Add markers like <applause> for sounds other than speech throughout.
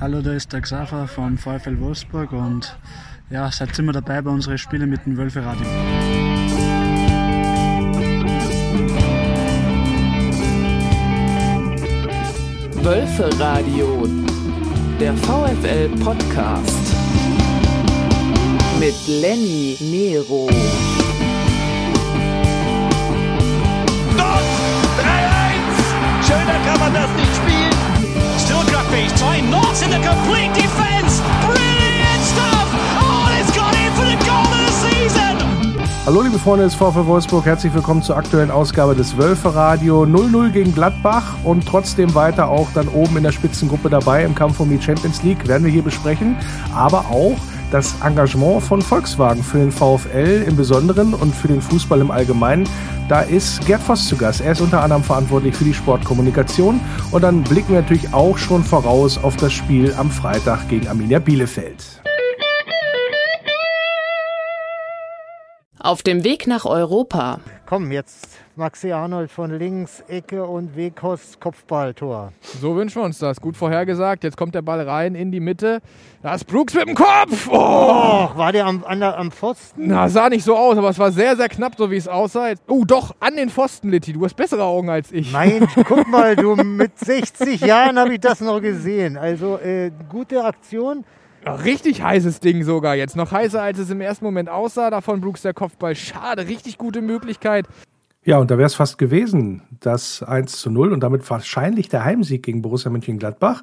Hallo, da ist der Xaver von VfL Wolfsburg und ja, seid immer dabei bei unseren Spielen mit dem Wölfe Radio. Wölfe Radio, der VfL Podcast mit Lenny Nero. Beach, North in the complete defense. Brilliant stuff. Oh, it's gone in for the goal of the season. Hallo liebe Freunde des VfL Wolfsburg, herzlich willkommen zur aktuellen Ausgabe des Wölfe Radio 0-0 gegen Gladbach und trotzdem weiter auch dann oben in der Spitzengruppe dabei im Kampf um die Champions League, werden wir hier besprechen, aber auch das Engagement von Volkswagen für den VfL im Besonderen und für den Fußball im Allgemeinen. Da ist Gerd Voss zu Gast. Er ist unter anderem verantwortlich für die Sportkommunikation. Und dann blicken wir natürlich auch schon voraus auf das Spiel am Freitag gegen Arminia Bielefeld. Auf dem Weg nach Europa. Komm, jetzt Maxi Arnold von links, Ecke und Weghorst Kopfballtor. So wünschen wir uns das. Gut vorhergesagt. Jetzt kommt der Ball rein in die Mitte. Da ist Brooks mit dem Kopf. Oh! Oh, war der am, an der, am Pfosten? Na, sah nicht so aus, aber es war sehr, sehr knapp, so wie es aussah. Oh, doch, an den Pfosten, Litti. Du hast bessere Augen als ich. Nein, <laughs> guck mal, du, mit 60 Jahren habe ich das noch gesehen. Also, äh, gute Aktion. Richtig heißes Ding sogar jetzt. Noch heißer, als es im ersten Moment aussah. Davon Brooks der Kopfball. Schade, richtig gute Möglichkeit. Ja, und da wäre es fast gewesen, das 1 zu 0 und damit wahrscheinlich der Heimsieg gegen Borussia Mönchengladbach.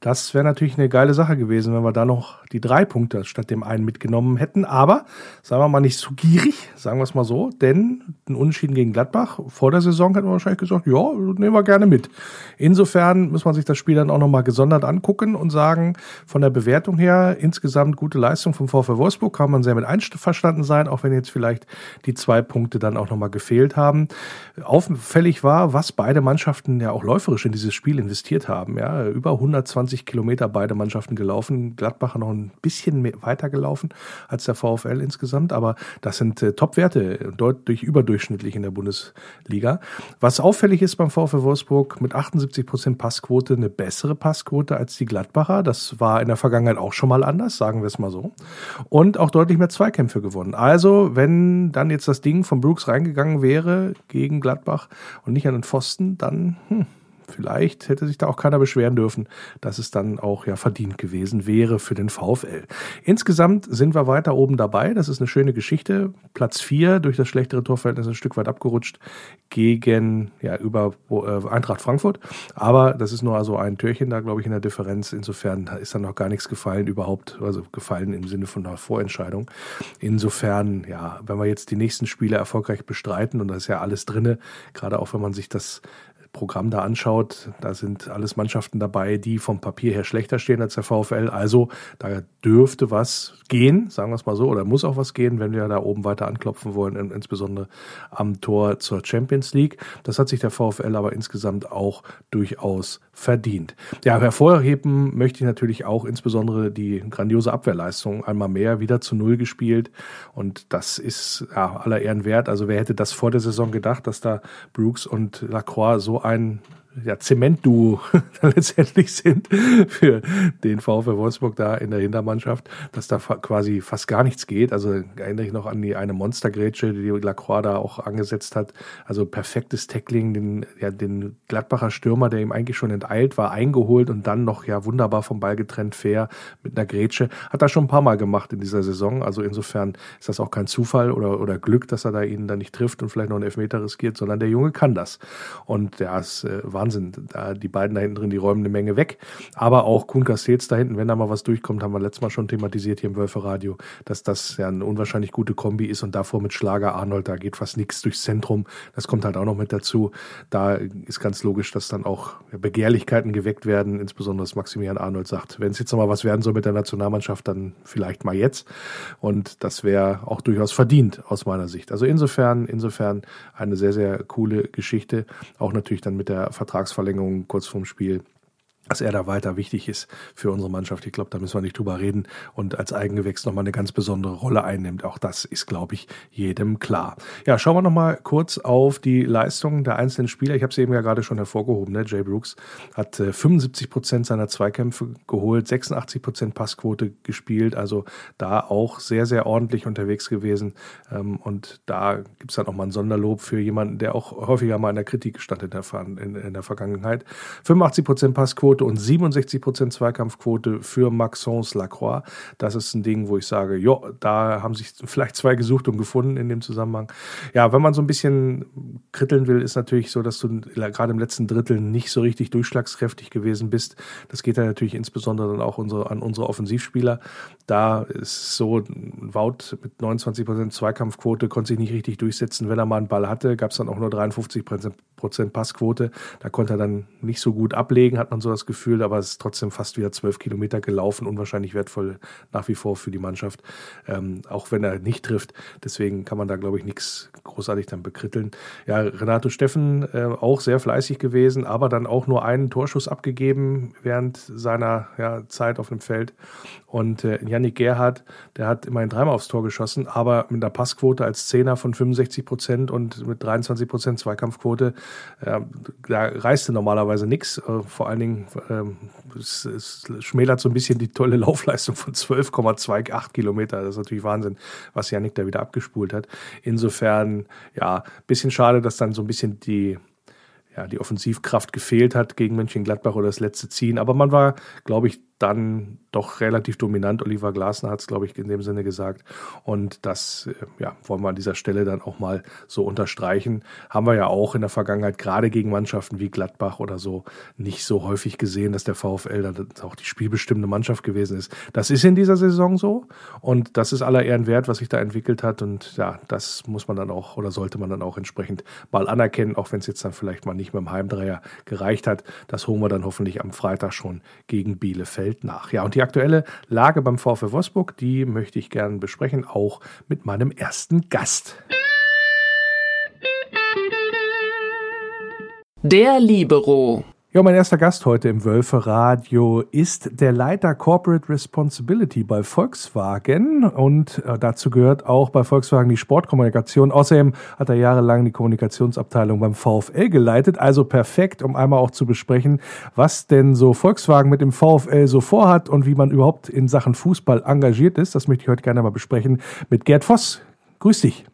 Das wäre natürlich eine geile Sache gewesen, wenn wir da noch die drei Punkte statt dem einen mitgenommen hätten. Aber sagen wir mal nicht so gierig, sagen wir es mal so, denn ein Unentschieden gegen Gladbach vor der Saison hätten wir wahrscheinlich gesagt, ja, nehmen wir gerne mit. Insofern muss man sich das Spiel dann auch nochmal gesondert angucken und sagen, von der Bewertung her insgesamt gute Leistung vom VfL Wolfsburg, kann man sehr mit einverstanden sein, auch wenn jetzt vielleicht die zwei Punkte dann auch nochmal gefehlt haben haben. Auffällig war, was beide Mannschaften ja auch läuferisch in dieses Spiel investiert haben. Ja, über 120 Kilometer beide Mannschaften gelaufen. Gladbacher noch ein bisschen weiter gelaufen als der VfL insgesamt, aber das sind äh, Top-Werte, deutlich überdurchschnittlich in der Bundesliga. Was auffällig ist beim VfL Wolfsburg mit 78 Prozent Passquote eine bessere Passquote als die Gladbacher. Das war in der Vergangenheit auch schon mal anders, sagen wir es mal so. Und auch deutlich mehr Zweikämpfe gewonnen. Also, wenn dann jetzt das Ding von Brooks reingegangen wäre, gegen Gladbach und nicht an den Pfosten, dann hm, vielleicht hätte sich da auch keiner beschweren dürfen, dass es dann auch ja verdient gewesen wäre für den VfL. Insgesamt sind wir weiter oben dabei. Das ist eine schöne Geschichte. Platz vier durch das schlechtere Torverhältnis ein Stück weit abgerutscht gegen ja über äh, Eintracht Frankfurt. Aber das ist nur also ein Türchen da, glaube ich, in der Differenz. Insofern ist da noch gar nichts gefallen überhaupt, also gefallen im Sinne von einer Vorentscheidung. Insofern, ja, wenn wir jetzt die nächsten Spiele erfolgreich bestreiten und da ist ja alles drinne, gerade auch wenn man sich das Programm da anschaut, da sind alles Mannschaften dabei, die vom Papier her schlechter stehen als der VfL. Also da dürfte was gehen, sagen wir es mal so, oder muss auch was gehen, wenn wir da oben weiter anklopfen wollen, insbesondere am Tor zur Champions League. Das hat sich der VfL aber insgesamt auch durchaus verdient. Ja, hervorheben möchte ich natürlich auch insbesondere die grandiose Abwehrleistung. Einmal mehr wieder zu Null gespielt und das ist ja, aller Ehren wert. Also wer hätte das vor der Saison gedacht, dass da Brooks und Lacroix so ein ja, Zementduo <laughs> letztendlich sind für den VfL Wolfsburg da in der Hintermannschaft, dass da quasi fast gar nichts geht. Also erinnere ich noch an die eine Monstergrätsche, die Lacroix da auch angesetzt hat. Also perfektes Tackling, den, ja, den Gladbacher Stürmer, der ihm eigentlich schon enteilt war, eingeholt und dann noch ja wunderbar vom Ball getrennt, fair mit einer Grätsche. Hat er schon ein paar Mal gemacht in dieser Saison. Also insofern ist das auch kein Zufall oder, oder Glück, dass er da ihn dann nicht trifft und vielleicht noch einen Elfmeter riskiert, sondern der Junge kann das. Und ja, es äh, Wahnsinn. Da, die beiden da hinten drin, die räumen eine Menge weg. Aber auch Kuhn Castells da hinten, wenn da mal was durchkommt, haben wir letztes Mal schon thematisiert hier im Wölfe-Radio, dass das ja eine unwahrscheinlich gute Kombi ist und davor mit Schlager Arnold, da geht fast nichts durchs Zentrum. Das kommt halt auch noch mit dazu. Da ist ganz logisch, dass dann auch Begehrlichkeiten geweckt werden, insbesondere dass Maximilian Arnold sagt, wenn es jetzt noch mal was werden soll mit der Nationalmannschaft, dann vielleicht mal jetzt. Und das wäre auch durchaus verdient aus meiner Sicht. Also insofern, insofern eine sehr, sehr coole Geschichte. Auch natürlich dann mit der Vertragsverlängerung kurz vorm Spiel dass er da weiter wichtig ist für unsere Mannschaft. Ich glaube, da müssen wir nicht drüber reden und als Eigengewächs nochmal eine ganz besondere Rolle einnimmt. Auch das ist, glaube ich, jedem klar. Ja, schauen wir nochmal kurz auf die Leistungen der einzelnen Spieler. Ich habe es eben ja gerade schon hervorgehoben. Ne? Jay Brooks hat äh, 75 Prozent seiner Zweikämpfe geholt, 86 Prozent Passquote gespielt. Also da auch sehr, sehr ordentlich unterwegs gewesen. Ähm, und da gibt es dann auch mal ein Sonderlob für jemanden, der auch häufiger mal in der Kritik stand in der, in, in der Vergangenheit. 85 Prozent Passquote und 67 Prozent Zweikampfquote für Maxence Lacroix. Das ist ein Ding, wo ich sage, ja, da haben sich <laughs> vielleicht zwei gesucht und gefunden in dem Zusammenhang. Ja, wenn man so ein bisschen kritteln will, ist natürlich so, dass du gerade im letzten Drittel nicht so richtig durchschlagskräftig gewesen bist. Das geht dann natürlich insbesondere dann auch unsere, an unsere Offensivspieler. Da ist so, Wout mit 29 Prozent Zweikampfquote konnte sich nicht richtig durchsetzen. Wenn er mal einen Ball hatte, gab es dann auch nur 53 Prozent Passquote. Da konnte er dann nicht so gut ablegen, hat man so das Gefühl, aber es ist trotzdem fast wieder zwölf Kilometer gelaufen, unwahrscheinlich wertvoll nach wie vor für die Mannschaft, ähm, auch wenn er nicht trifft. Deswegen kann man da, glaube ich, nichts großartig dann bekritteln. Ja, Renato Steffen äh, auch sehr fleißig gewesen, aber dann auch nur einen Torschuss abgegeben während seiner ja, Zeit auf dem Feld. Und äh, Yannick Gerhardt, der hat immerhin dreimal aufs Tor geschossen, aber mit einer Passquote als Zehner von 65 Prozent und mit 23 Prozent Zweikampfquote, äh, da reiste normalerweise nichts. Äh, vor allen Dingen es, es schmälert so ein bisschen die tolle Laufleistung von 12,28 Kilometer. Das ist natürlich Wahnsinn, was Janik da wieder abgespult hat. Insofern, ja, bisschen schade, dass dann so ein bisschen die, ja, die Offensivkraft gefehlt hat gegen Mönchengladbach oder das letzte Ziehen. Aber man war, glaube ich, dann doch relativ dominant. Oliver Glasner hat es, glaube ich, in dem Sinne gesagt. Und das äh, ja, wollen wir an dieser Stelle dann auch mal so unterstreichen. Haben wir ja auch in der Vergangenheit, gerade gegen Mannschaften wie Gladbach oder so, nicht so häufig gesehen, dass der VfL dann auch die spielbestimmende Mannschaft gewesen ist. Das ist in dieser Saison so. Und das ist aller Ehren wert, was sich da entwickelt hat. Und ja, das muss man dann auch oder sollte man dann auch entsprechend mal anerkennen, auch wenn es jetzt dann vielleicht mal nicht mit dem Heimdreier gereicht hat. Das holen wir dann hoffentlich am Freitag schon gegen Bielefeld nach. Ja, und die aktuelle Lage beim VfL Wolfsburg, die möchte ich gerne besprechen, auch mit meinem ersten Gast. Der Libero. Ja, mein erster Gast heute im Wölfe Radio ist der Leiter Corporate Responsibility bei Volkswagen und äh, dazu gehört auch bei Volkswagen die Sportkommunikation. Außerdem hat er jahrelang die Kommunikationsabteilung beim VfL geleitet, also perfekt, um einmal auch zu besprechen, was denn so Volkswagen mit dem VfL so vorhat und wie man überhaupt in Sachen Fußball engagiert ist. Das möchte ich heute gerne mal besprechen mit Gerd Voss. Grüß dich.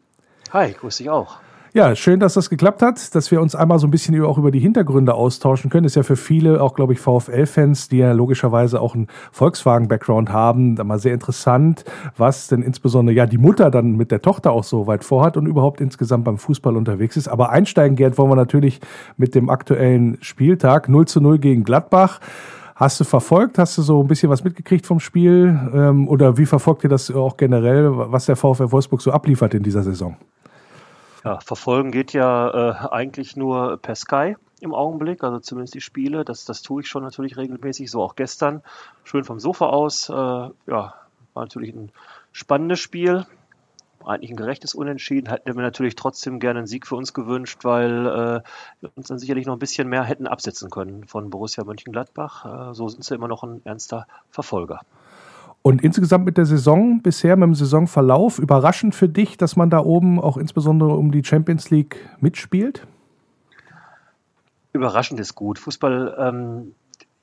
Hi, grüß dich auch. Ja, schön, dass das geklappt hat, dass wir uns einmal so ein bisschen auch über die Hintergründe austauschen können. Ist ja für viele, auch glaube ich VfL-Fans, die ja logischerweise auch einen Volkswagen-Background haben, da mal sehr interessant, was denn insbesondere ja die Mutter dann mit der Tochter auch so weit vorhat und überhaupt insgesamt beim Fußball unterwegs ist. Aber einsteigen, Gerd, wollen wir natürlich mit dem aktuellen Spieltag 0 zu 0 gegen Gladbach. Hast du verfolgt? Hast du so ein bisschen was mitgekriegt vom Spiel? Ähm, oder wie verfolgt ihr das auch generell, was der VfL Wolfsburg so abliefert in dieser Saison? Ja, verfolgen geht ja äh, eigentlich nur per Sky im Augenblick, also zumindest die Spiele. Das, das tue ich schon natürlich regelmäßig, so auch gestern. Schön vom Sofa aus. Äh, ja, war natürlich ein spannendes Spiel. Eigentlich ein gerechtes Unentschieden. Hätten wir natürlich trotzdem gerne einen Sieg für uns gewünscht, weil äh, wir uns dann sicherlich noch ein bisschen mehr hätten absetzen können von Borussia Mönchengladbach. Äh, so sind sie immer noch ein ernster Verfolger. Und insgesamt mit der Saison bisher, mit dem Saisonverlauf, überraschend für dich, dass man da oben auch insbesondere um die Champions League mitspielt? Überraschend ist gut. Fußball ähm,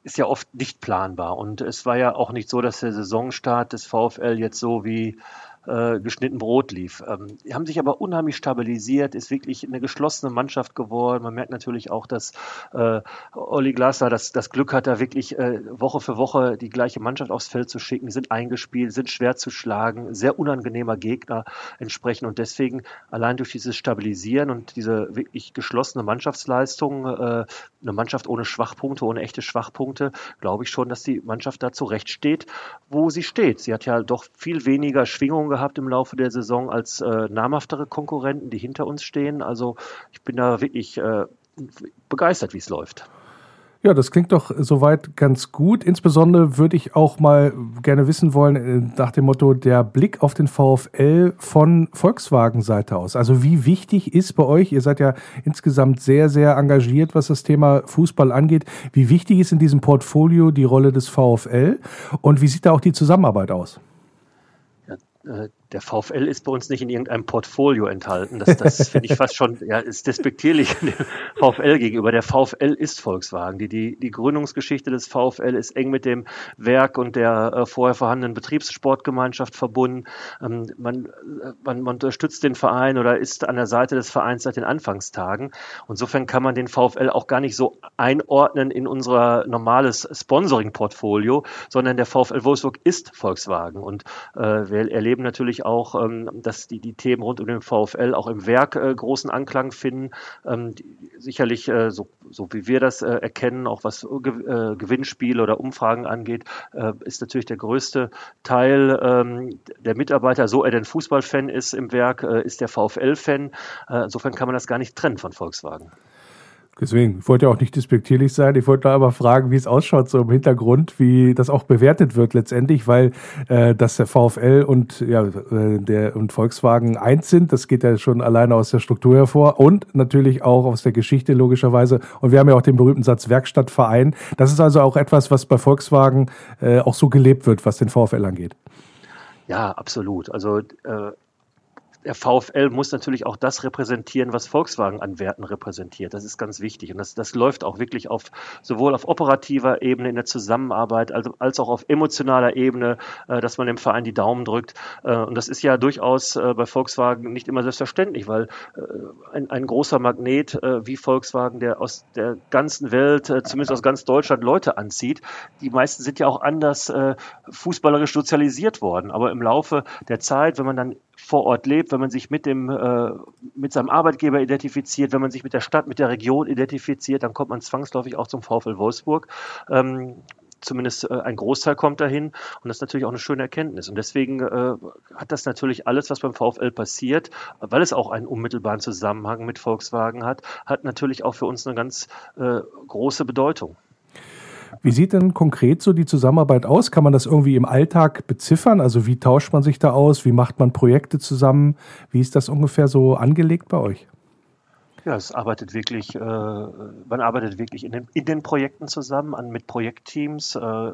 ist ja oft nicht planbar. Und es war ja auch nicht so, dass der Saisonstart des VfL jetzt so wie äh, geschnitten Brot lief. Ähm, haben sich aber unheimlich stabilisiert, ist wirklich eine geschlossene Mannschaft geworden. Man merkt natürlich auch, dass äh, Olli Glasner das, das Glück hat, da wirklich äh, Woche für Woche die gleiche Mannschaft aufs Feld zu schicken. Sind eingespielt, sind schwer zu schlagen, sehr unangenehmer Gegner entsprechen und deswegen allein durch dieses Stabilisieren und diese wirklich geschlossene Mannschaftsleistung, äh, eine Mannschaft ohne Schwachpunkte, ohne echte Schwachpunkte, glaube ich schon, dass die Mannschaft da zurecht steht, wo sie steht. Sie hat ja doch viel weniger Schwingungen gehabt im Laufe der Saison als äh, namhaftere Konkurrenten, die hinter uns stehen. Also ich bin da wirklich äh, begeistert, wie es läuft. Ja, das klingt doch soweit ganz gut. Insbesondere würde ich auch mal gerne wissen wollen, äh, nach dem Motto, der Blick auf den VfL von Volkswagen-Seite aus. Also wie wichtig ist bei euch, ihr seid ja insgesamt sehr, sehr engagiert, was das Thema Fußball angeht. Wie wichtig ist in diesem Portfolio die Rolle des VfL und wie sieht da auch die Zusammenarbeit aus? Ja, äh, der VfL ist bei uns nicht in irgendeinem Portfolio enthalten. Das, das finde ich fast schon, ja, ist despektierlich <laughs> dem VfL gegenüber. Der VfL ist Volkswagen. Die, die, die Gründungsgeschichte des VfL ist eng mit dem Werk und der äh, vorher vorhandenen Betriebssportgemeinschaft verbunden. Ähm, man, äh, man, man unterstützt den Verein oder ist an der Seite des Vereins seit den Anfangstagen. Insofern kann man den VfL auch gar nicht so einordnen in unser normales Sponsoring-Portfolio, sondern der VfL Wolfsburg ist Volkswagen. Und äh, wir erleben natürlich auch, ähm, dass die, die Themen rund um den VfL auch im Werk äh, großen Anklang finden. Ähm, sicherlich, äh, so, so wie wir das äh, erkennen, auch was Gewinnspiele oder Umfragen angeht, ist natürlich der größte Teil ähm, der Mitarbeiter, so er denn Fußballfan ist im Werk, ist der VfL-Fan. insofern kann man das gar nicht trennen von Volkswagen. Deswegen, ich wollte ja auch nicht despektierlich sein. Ich wollte aber fragen, wie es ausschaut, so im Hintergrund, wie das auch bewertet wird letztendlich, weil äh, dass der VfL und ja äh, der und Volkswagen eins sind, das geht ja schon alleine aus der Struktur hervor und natürlich auch aus der Geschichte logischerweise. Und wir haben ja auch den berühmten Satz Werkstattverein. Das ist also auch etwas, was bei Volkswagen äh, auch so gelebt wird, was den VfL angeht. Ja, absolut. Also äh, der VfL muss natürlich auch das repräsentieren, was Volkswagen an Werten repräsentiert. Das ist ganz wichtig. Und das, das läuft auch wirklich auf sowohl auf operativer Ebene in der Zusammenarbeit als, als auch auf emotionaler Ebene, äh, dass man dem Verein die Daumen drückt. Äh, und das ist ja durchaus äh, bei Volkswagen nicht immer selbstverständlich, weil äh, ein, ein großer Magnet äh, wie Volkswagen, der aus der ganzen Welt, äh, zumindest aus ganz Deutschland, Leute anzieht, die meisten sind ja auch anders fußballerisch sozialisiert worden. Aber im Laufe der Zeit, wenn man dann vor Ort lebt, wenn man sich mit dem äh, mit seinem Arbeitgeber identifiziert, wenn man sich mit der Stadt, mit der Region identifiziert, dann kommt man zwangsläufig auch zum VfL Wolfsburg. Ähm, zumindest äh, ein Großteil kommt dahin und das ist natürlich auch eine schöne Erkenntnis. Und deswegen äh, hat das natürlich alles, was beim VfL passiert, weil es auch einen unmittelbaren Zusammenhang mit Volkswagen hat, hat natürlich auch für uns eine ganz äh, große Bedeutung. Wie sieht denn konkret so die Zusammenarbeit aus? Kann man das irgendwie im Alltag beziffern? Also wie tauscht man sich da aus? Wie macht man Projekte zusammen? Wie ist das ungefähr so angelegt bei euch? Ja, es arbeitet wirklich, äh, man arbeitet wirklich in den, in den Projekten zusammen, an, mit Projektteams. Äh,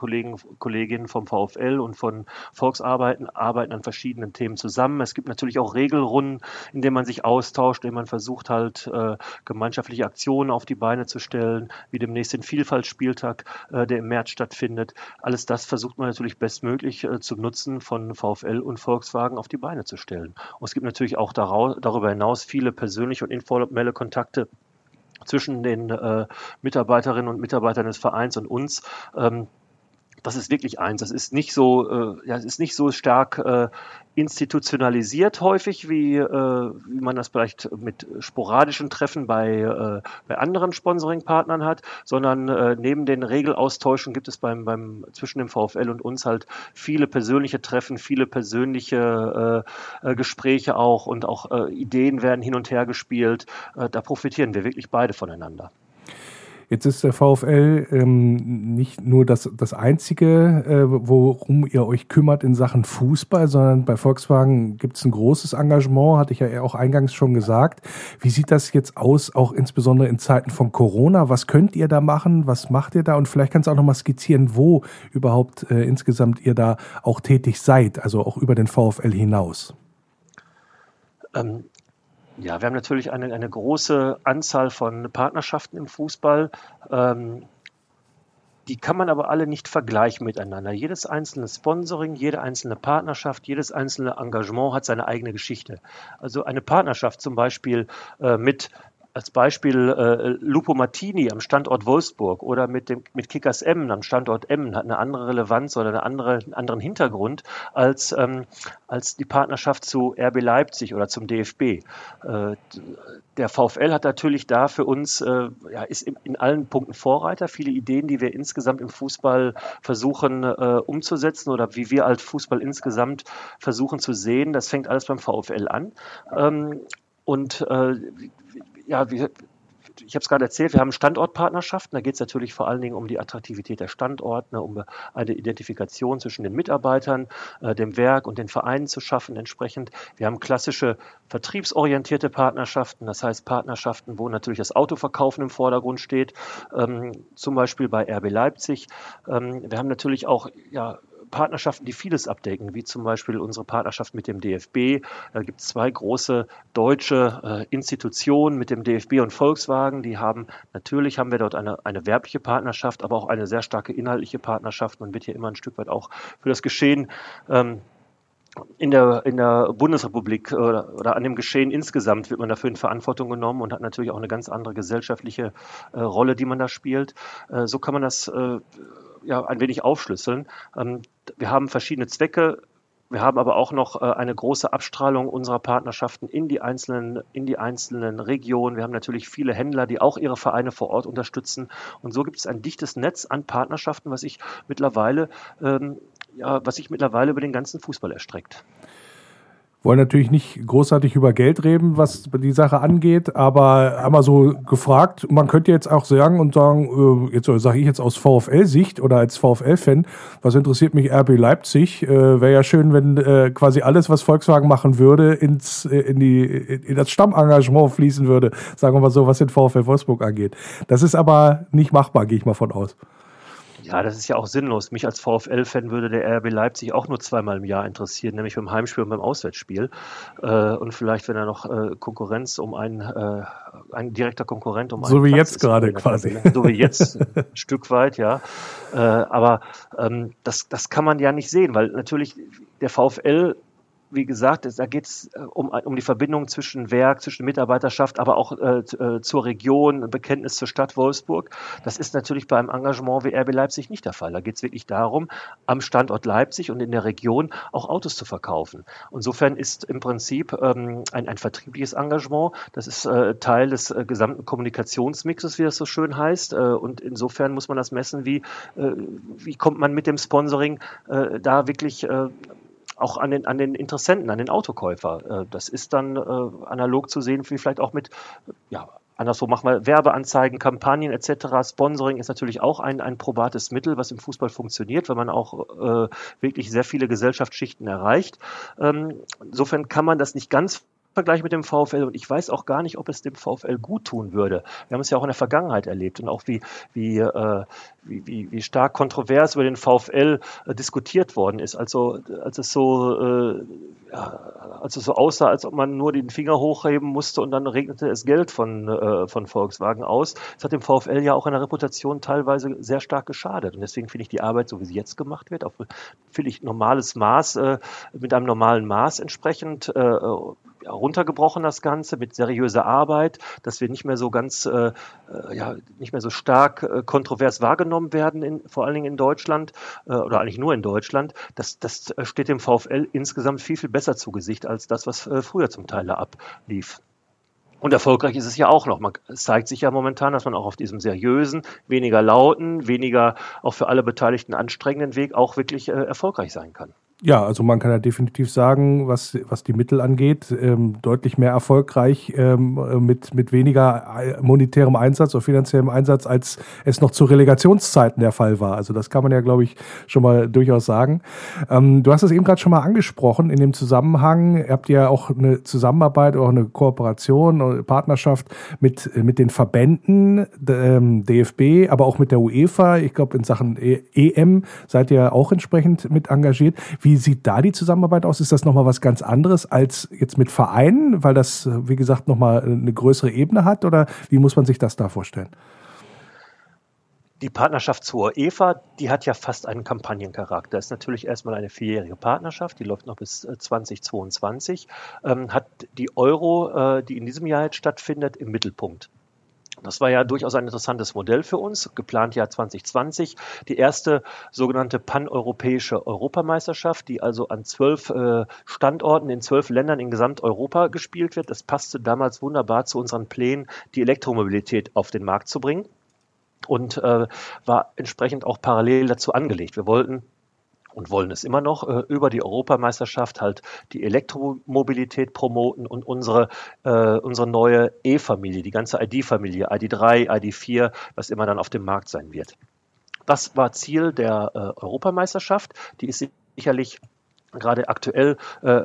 Kollegen, Kolleginnen vom VfL und von Volksarbeiten arbeiten an verschiedenen Themen zusammen. Es gibt natürlich auch Regelrunden, in denen man sich austauscht, in denen man versucht halt äh, gemeinschaftliche Aktionen auf die Beine zu stellen, wie demnächst den Vielfaltsspieltag, äh, der im März stattfindet. Alles das versucht man natürlich bestmöglich äh, zum Nutzen von VfL und Volkswagen auf die Beine zu stellen. Und es gibt natürlich auch darüber hinaus viele persönliche und informelle Kontakte zwischen den äh, Mitarbeiterinnen und Mitarbeitern des Vereins und uns. Ähm, das ist wirklich eins. Das ist nicht so, äh, ja, es ist nicht so stark äh, institutionalisiert häufig, wie, äh, wie man das vielleicht mit sporadischen Treffen bei, äh, bei anderen Sponsoring-Partnern hat, sondern äh, neben den Regelaustauschen gibt es beim, beim zwischen dem VfL und uns halt viele persönliche Treffen, viele persönliche äh, äh, Gespräche auch und auch äh, Ideen werden hin und her gespielt. Äh, da profitieren wir wirklich beide voneinander. Jetzt ist der VfL ähm, nicht nur das, das Einzige, äh, worum ihr euch kümmert in Sachen Fußball, sondern bei Volkswagen gibt es ein großes Engagement, hatte ich ja auch eingangs schon gesagt. Wie sieht das jetzt aus, auch insbesondere in Zeiten von Corona? Was könnt ihr da machen? Was macht ihr da? Und vielleicht kannst du auch nochmal skizzieren, wo überhaupt äh, insgesamt ihr da auch tätig seid, also auch über den VfL hinaus. Ähm, ja, wir haben natürlich eine, eine große Anzahl von Partnerschaften im Fußball. Ähm, die kann man aber alle nicht vergleichen miteinander. Jedes einzelne Sponsoring, jede einzelne Partnerschaft, jedes einzelne Engagement hat seine eigene Geschichte. Also eine Partnerschaft zum Beispiel äh, mit als Beispiel äh, Lupo Martini am Standort Wolfsburg oder mit dem mit Kickers Emmen am Standort Emmen hat eine andere Relevanz oder eine andere, einen anderen Hintergrund als ähm, als die Partnerschaft zu RB Leipzig oder zum DFB. Äh, der VfL hat natürlich da für uns äh, ja, ist in, in, allen Punkten Vorreiter. Viele Ideen, die wir insgesamt im Fußball versuchen äh, umzusetzen oder wie wir als Fußball insgesamt versuchen zu sehen, das fängt alles beim VfL an. Ähm, und äh, ja, wir, ich habe es gerade erzählt, wir haben Standortpartnerschaften. Da geht es natürlich vor allen Dingen um die Attraktivität der Standorte, um eine Identifikation zwischen den Mitarbeitern, äh, dem Werk und den Vereinen zu schaffen entsprechend. Wir haben klassische vertriebsorientierte Partnerschaften, das heißt Partnerschaften, wo natürlich das Autoverkaufen im Vordergrund steht, ähm, zum Beispiel bei RB Leipzig. Ähm, wir haben natürlich auch ja, Partnerschaften, die vieles abdecken, wie zum Beispiel unsere Partnerschaft mit dem DFB. Da gibt es zwei große deutsche äh, Institutionen mit dem DFB und Volkswagen. Die haben, natürlich haben wir dort eine, eine werbliche Partnerschaft, aber auch eine sehr starke inhaltliche Partnerschaft. Man wird hier immer ein Stück weit auch für das Geschehen ähm, in der, in der Bundesrepublik oder, oder, an dem Geschehen insgesamt wird man dafür in Verantwortung genommen und hat natürlich auch eine ganz andere gesellschaftliche äh, Rolle, die man da spielt. Äh, so kann man das äh, ja, ein wenig aufschlüsseln. Ähm, wir haben verschiedene Zwecke. Wir haben aber auch noch äh, eine große Abstrahlung unserer Partnerschaften in die einzelnen, in die einzelnen Regionen. Wir haben natürlich viele Händler, die auch ihre Vereine vor Ort unterstützen. Und so gibt es ein dichtes Netz an Partnerschaften, was sich mittlerweile, ähm, ja, was sich mittlerweile über den ganzen Fußball erstreckt wollen natürlich nicht großartig über Geld reden, was die Sache angeht, aber einmal so gefragt, man könnte jetzt auch sagen und sagen, äh, jetzt sage ich jetzt aus VfL-Sicht oder als VfL-Fan, was interessiert mich RB Leipzig? Äh, Wäre ja schön, wenn äh, quasi alles, was Volkswagen machen würde, ins in die in das Stammengagement fließen würde, sagen wir mal so, was den VfL Wolfsburg angeht. Das ist aber nicht machbar, gehe ich mal von aus. Ja, das ist ja auch sinnlos. Mich als VfL-Fan würde der RB Leipzig auch nur zweimal im Jahr interessieren, nämlich beim Heimspiel und beim Auswärtsspiel. Äh, und vielleicht, wenn er noch äh, Konkurrenz um einen, äh, ein direkter Konkurrent um einen So wie Platz jetzt gerade quasi. So wie jetzt, <laughs> ein Stück weit, ja. Aber ähm, das, das kann man ja nicht sehen, weil natürlich der VfL wie gesagt, da geht es äh, um, um die Verbindung zwischen Werk, zwischen Mitarbeiterschaft, aber auch äh, äh, zur Region, Bekenntnis zur Stadt Wolfsburg. Das ist natürlich beim Engagement wie RB Leipzig nicht der Fall. Da geht es wirklich darum, am Standort Leipzig und in der Region auch Autos zu verkaufen. Insofern ist im Prinzip ähm, ein, ein vertriebliches Engagement, das ist äh, Teil des äh, gesamten Kommunikationsmixes, wie das so schön heißt. Äh, und insofern muss man das messen, wie, wie kommt man mit dem Sponsoring da wirklich auch an den, an den Interessenten, an den Autokäufer. Äh, das ist dann äh, analog zu sehen, wie vielleicht auch mit, ja, anderswo machen wir Werbeanzeigen, Kampagnen etc. Sponsoring ist natürlich auch ein, ein probates Mittel, was im Fußball funktioniert, weil man auch äh, wirklich sehr viele Gesellschaftsschichten erreicht. Ähm, insofern kann man das nicht ganz Vergleich mit dem VfL und ich weiß auch gar nicht, ob es dem VfL gut tun würde. Wir haben es ja auch in der Vergangenheit erlebt und auch wie, wie, äh, wie, wie, wie stark kontrovers über den VfL äh, diskutiert worden ist. Also als es so äh, ja, es so aussah, als ob man nur den Finger hochheben musste und dann regnete es Geld von, äh, von Volkswagen aus. Das hat dem VfL ja auch in der Reputation teilweise sehr stark geschadet. Und deswegen finde ich die Arbeit, so wie sie jetzt gemacht wird, auf völlig normales Maß, äh, mit einem normalen Maß entsprechend äh, runtergebrochen das Ganze mit seriöser Arbeit, dass wir nicht mehr so ganz, äh, äh, ja, nicht mehr so stark äh, kontrovers wahrgenommen werden, in, vor allen Dingen in Deutschland äh, oder eigentlich nur in Deutschland. Das, das äh, steht dem VfL insgesamt viel, viel besser zu Gesicht als das, was äh, früher zum Teil ablief. Und erfolgreich ist es ja auch noch. Man, zeigt sich ja momentan, dass man auch auf diesem seriösen, weniger lauten, weniger auch für alle Beteiligten anstrengenden Weg auch wirklich äh, erfolgreich sein kann. Ja, also man kann ja definitiv sagen, was, was die Mittel angeht, ähm, deutlich mehr erfolgreich ähm, mit, mit weniger monetärem Einsatz oder finanziellem Einsatz, als es noch zu Relegationszeiten der Fall war. Also das kann man ja, glaube ich, schon mal durchaus sagen. Ähm, du hast es eben gerade schon mal angesprochen in dem Zusammenhang. Ihr habt ja auch eine Zusammenarbeit, auch eine Kooperation, eine Partnerschaft mit, mit den Verbänden, ähm, DFB, aber auch mit der UEFA. Ich glaube, in Sachen EM seid ihr auch entsprechend mit engagiert. Wie wie sieht da die Zusammenarbeit aus? Ist das nochmal was ganz anderes als jetzt mit Vereinen, weil das, wie gesagt, nochmal eine größere Ebene hat? Oder wie muss man sich das da vorstellen? Die Partnerschaft zur EVA, die hat ja fast einen Kampagnencharakter. Ist natürlich erstmal eine vierjährige Partnerschaft, die läuft noch bis 2022, äh, ähm, hat die Euro, äh, die in diesem Jahr jetzt stattfindet, im Mittelpunkt. Das war ja durchaus ein interessantes Modell für uns, geplant Jahr 2020. Die erste sogenannte paneuropäische Europameisterschaft, die also an zwölf äh, Standorten in zwölf Ländern in Gesamteuropa gespielt wird. Das passte damals wunderbar zu unseren Plänen, die Elektromobilität auf den Markt zu bringen und äh, war entsprechend auch parallel dazu angelegt. Wir wollten und wollen es immer noch äh, über die Europameisterschaft halt die Elektromobilität promoten und unsere, äh, unsere neue E-Familie, die ganze ID-Familie, ID3, ID4, was immer dann auf dem Markt sein wird. Das war Ziel der äh, Europameisterschaft. Die ist sicherlich gerade aktuell äh,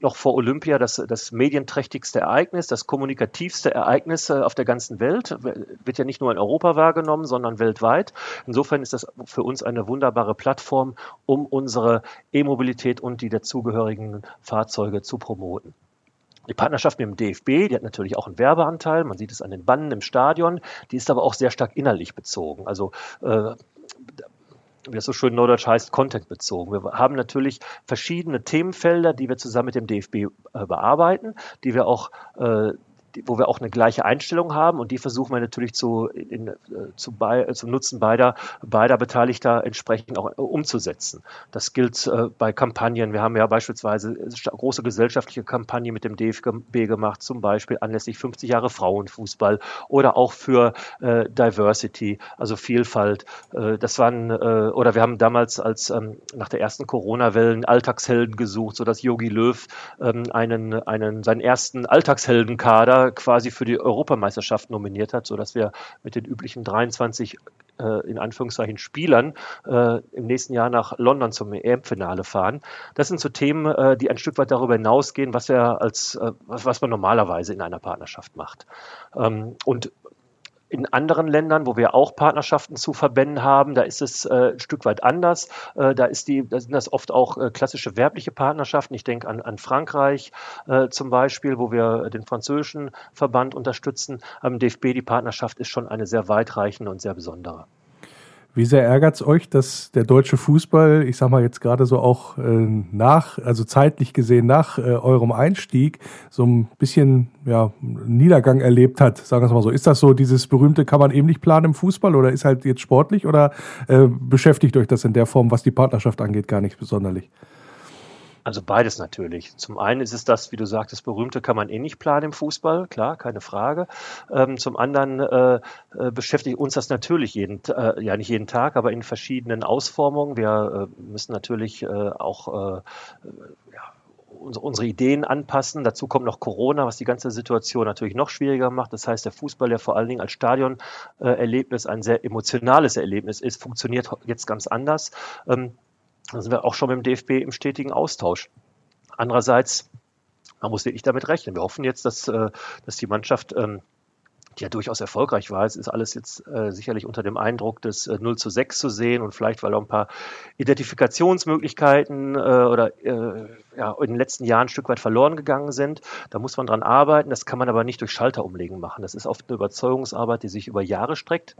noch vor Olympia das, das medienträchtigste Ereignis, das kommunikativste Ereignis äh, auf der ganzen Welt. Wird ja nicht nur in Europa wahrgenommen, sondern weltweit. Insofern ist das für uns eine wunderbare Plattform, um unsere E-Mobilität und die dazugehörigen Fahrzeuge zu promoten. Die Partnerschaft mit dem DFB, die hat natürlich auch einen Werbeanteil. Man sieht es an den Bannen im Stadion. Die ist aber auch sehr stark innerlich bezogen. Also äh, wie das so schön neudeutsch heißt, Content bezogen. Wir haben natürlich verschiedene Themenfelder, die wir zusammen mit dem DFB äh, bearbeiten, die wir auch äh, wo wir auch eine gleiche Einstellung haben und die versuchen wir natürlich zu, in, äh, zu bei, zum Nutzen beider, beider Beteiligter entsprechend auch umzusetzen. Das gilt äh, bei Kampagnen. Wir haben ja beispielsweise große gesellschaftliche Kampagnen mit dem DFB gemacht, zum Beispiel anlässlich 50 Jahre Frauenfußball oder auch für äh, Diversity, also Vielfalt. Äh, das waren, äh, oder wir haben damals als ähm, nach der ersten Corona-Wellen Alltagshelden gesucht, sodass Yogi Löw ähm, einen, einen, seinen ersten Alltagsheldenkader quasi für die Europameisterschaft nominiert hat, sodass wir mit den üblichen 23 äh, in Anführungszeichen Spielern äh, im nächsten Jahr nach London zum EM-Finale fahren. Das sind so Themen, äh, die ein Stück weit darüber hinausgehen, was wir als äh, was man normalerweise in einer Partnerschaft macht. Ähm, und in anderen Ländern, wo wir auch Partnerschaften zu Verbänden haben, da ist es äh, ein Stück weit anders. Äh, da, ist die, da sind das oft auch äh, klassische werbliche Partnerschaften. Ich denke an, an Frankreich äh, zum Beispiel, wo wir den französischen Verband unterstützen. Am DFB die Partnerschaft ist schon eine sehr weitreichende und sehr besondere. Wie sehr ärgert es euch, dass der deutsche Fußball, ich sag mal jetzt gerade so auch äh, nach, also zeitlich gesehen nach äh, eurem Einstieg, so ein bisschen ja, Niedergang erlebt hat, sagen wir es mal so. Ist das so, dieses berühmte, kann man eben nicht planen im Fußball oder ist halt jetzt sportlich oder äh, beschäftigt euch das in der Form, was die Partnerschaft angeht, gar nicht besonderlich? Also beides natürlich. Zum einen ist es das, wie du sagtest, berühmte kann man eh nicht planen im Fußball, klar, keine Frage. Ähm, zum anderen äh, äh, beschäftigt uns das natürlich jeden, äh, ja nicht jeden Tag, aber in verschiedenen Ausformungen. Wir äh, müssen natürlich äh, auch ja, unsere Ideen anpassen. Dazu kommt noch Corona, was die ganze Situation natürlich noch schwieriger macht. Das heißt, der Fußball, der vor allen Dingen als Stadionerlebnis ein sehr emotionales Erlebnis ist, funktioniert jetzt ganz anders. Da sind wir auch schon mit dem DFB im stetigen Austausch. Andererseits, man muss wirklich damit rechnen. Wir hoffen jetzt, dass, äh, dass die Mannschaft, ähm, die ja durchaus erfolgreich war, es ist alles jetzt äh, sicherlich unter dem Eindruck des 0 äh, zu 6 zu sehen und vielleicht, weil auch ein paar Identifikationsmöglichkeiten oder ja, in den letzten Jahren ein Stück weit verloren gegangen sind. Da muss man dran arbeiten. Das kann man aber nicht durch Schalter umlegen machen. Das ist oft eine Überzeugungsarbeit, die sich über Jahre streckt.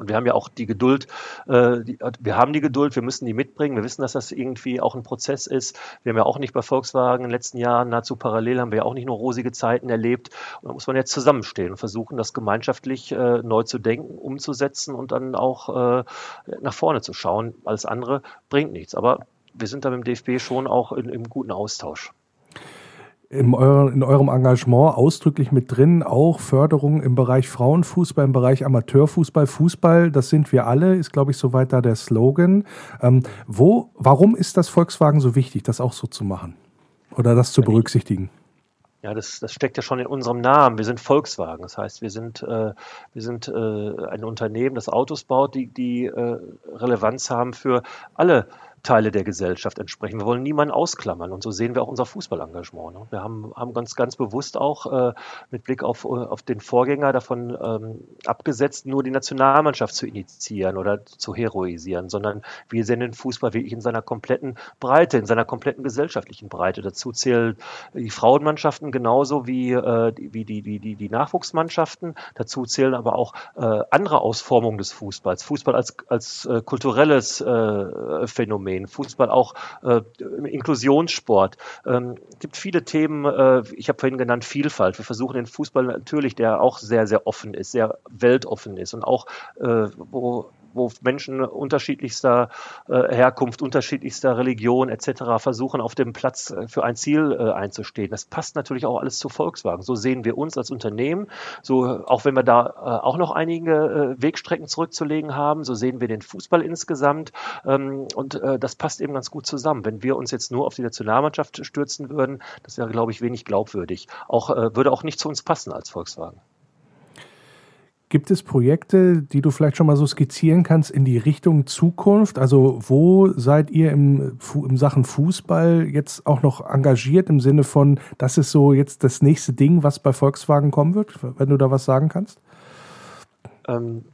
Und wir haben ja auch die Geduld, äh, die, wir haben die Geduld, wir müssen die mitbringen. Wir wissen, dass das irgendwie auch ein Prozess ist. Wir haben ja auch nicht bei Volkswagen in den letzten Jahren, nahezu parallel haben wir ja auch nicht nur rosige Zeiten erlebt. Und da muss man jetzt zusammenstehen und versuchen, das gemeinschaftlich äh, neu zu denken, umzusetzen und dann auch äh, nach vorne zu schauen. Alles andere bringt nichts. Aber wir sind da mit dem DFB schon auch in, im guten Austausch in, eurem Engagement ausdrücklich mit drin, auch Förderung im Bereich Frauenfußball, im Bereich Amateurfußball. Fußball, das sind wir alle, ist, glaube ich, soweit da der Slogan. Ähm, wo, warum ist das Volkswagen so wichtig, das auch so zu machen? Oder das zu berücksichtigen? Ja, das, das steckt ja schon in unserem Namen. Wir sind Volkswagen. Das heißt, wir sind, äh, wir sind äh, ein Unternehmen, das Autos baut, die, die äh, Relevanz haben für alle Teile der Gesellschaft entsprechen. Wir wollen niemanden ausklammern und so sehen wir auch unser Fußballengagement. Ne? Wir haben, haben ganz, ganz bewusst auch äh, mit Blick auf, auf den Vorgänger davon ähm, abgesetzt, nur die Nationalmannschaft zu initiieren oder zu heroisieren, sondern wir sehen den Fußball wirklich in seiner kompletten Breite, in seiner kompletten gesellschaftlichen Breite. Dazu zählen die Frauenmannschaften genauso wie, äh, wie die, die, die, die Nachwuchsmannschaften. Dazu zählen aber auch äh, andere Ausformungen des Fußballs. Fußball als, als äh, kulturelles äh, Phänomen Phänomen. Fußball auch äh, Inklusionssport. Ähm, gibt viele Themen, äh, ich habe vorhin genannt Vielfalt. Wir versuchen den Fußball natürlich, der auch sehr, sehr offen ist, sehr weltoffen ist und auch, äh, wo wo Menschen unterschiedlichster äh, Herkunft, unterschiedlichster Religion etc. versuchen, auf dem Platz äh, für ein Ziel äh, einzustehen. Das passt natürlich auch alles zu Volkswagen. So sehen wir uns als Unternehmen. So, auch wenn wir da äh, auch noch einige äh, Wegstrecken zurückzulegen haben, so sehen wir den Fußball insgesamt. Ähm, und äh, das passt eben ganz gut zusammen. Wenn wir uns jetzt nur auf die Nationalmannschaft stürzen würden, das wäre, glaube ich, wenig glaubwürdig. Auch, würde auch nicht zu uns passen als Volkswagen. Gibt es Projekte, die du vielleicht schon mal so skizzieren kannst in die Richtung Zukunft? Also wo seid ihr im, im Sachen Fußball jetzt auch noch engagiert im Sinne von, das ist so jetzt das nächste Ding, was bei Volkswagen kommen wird, wenn du da was sagen kannst? Ähm,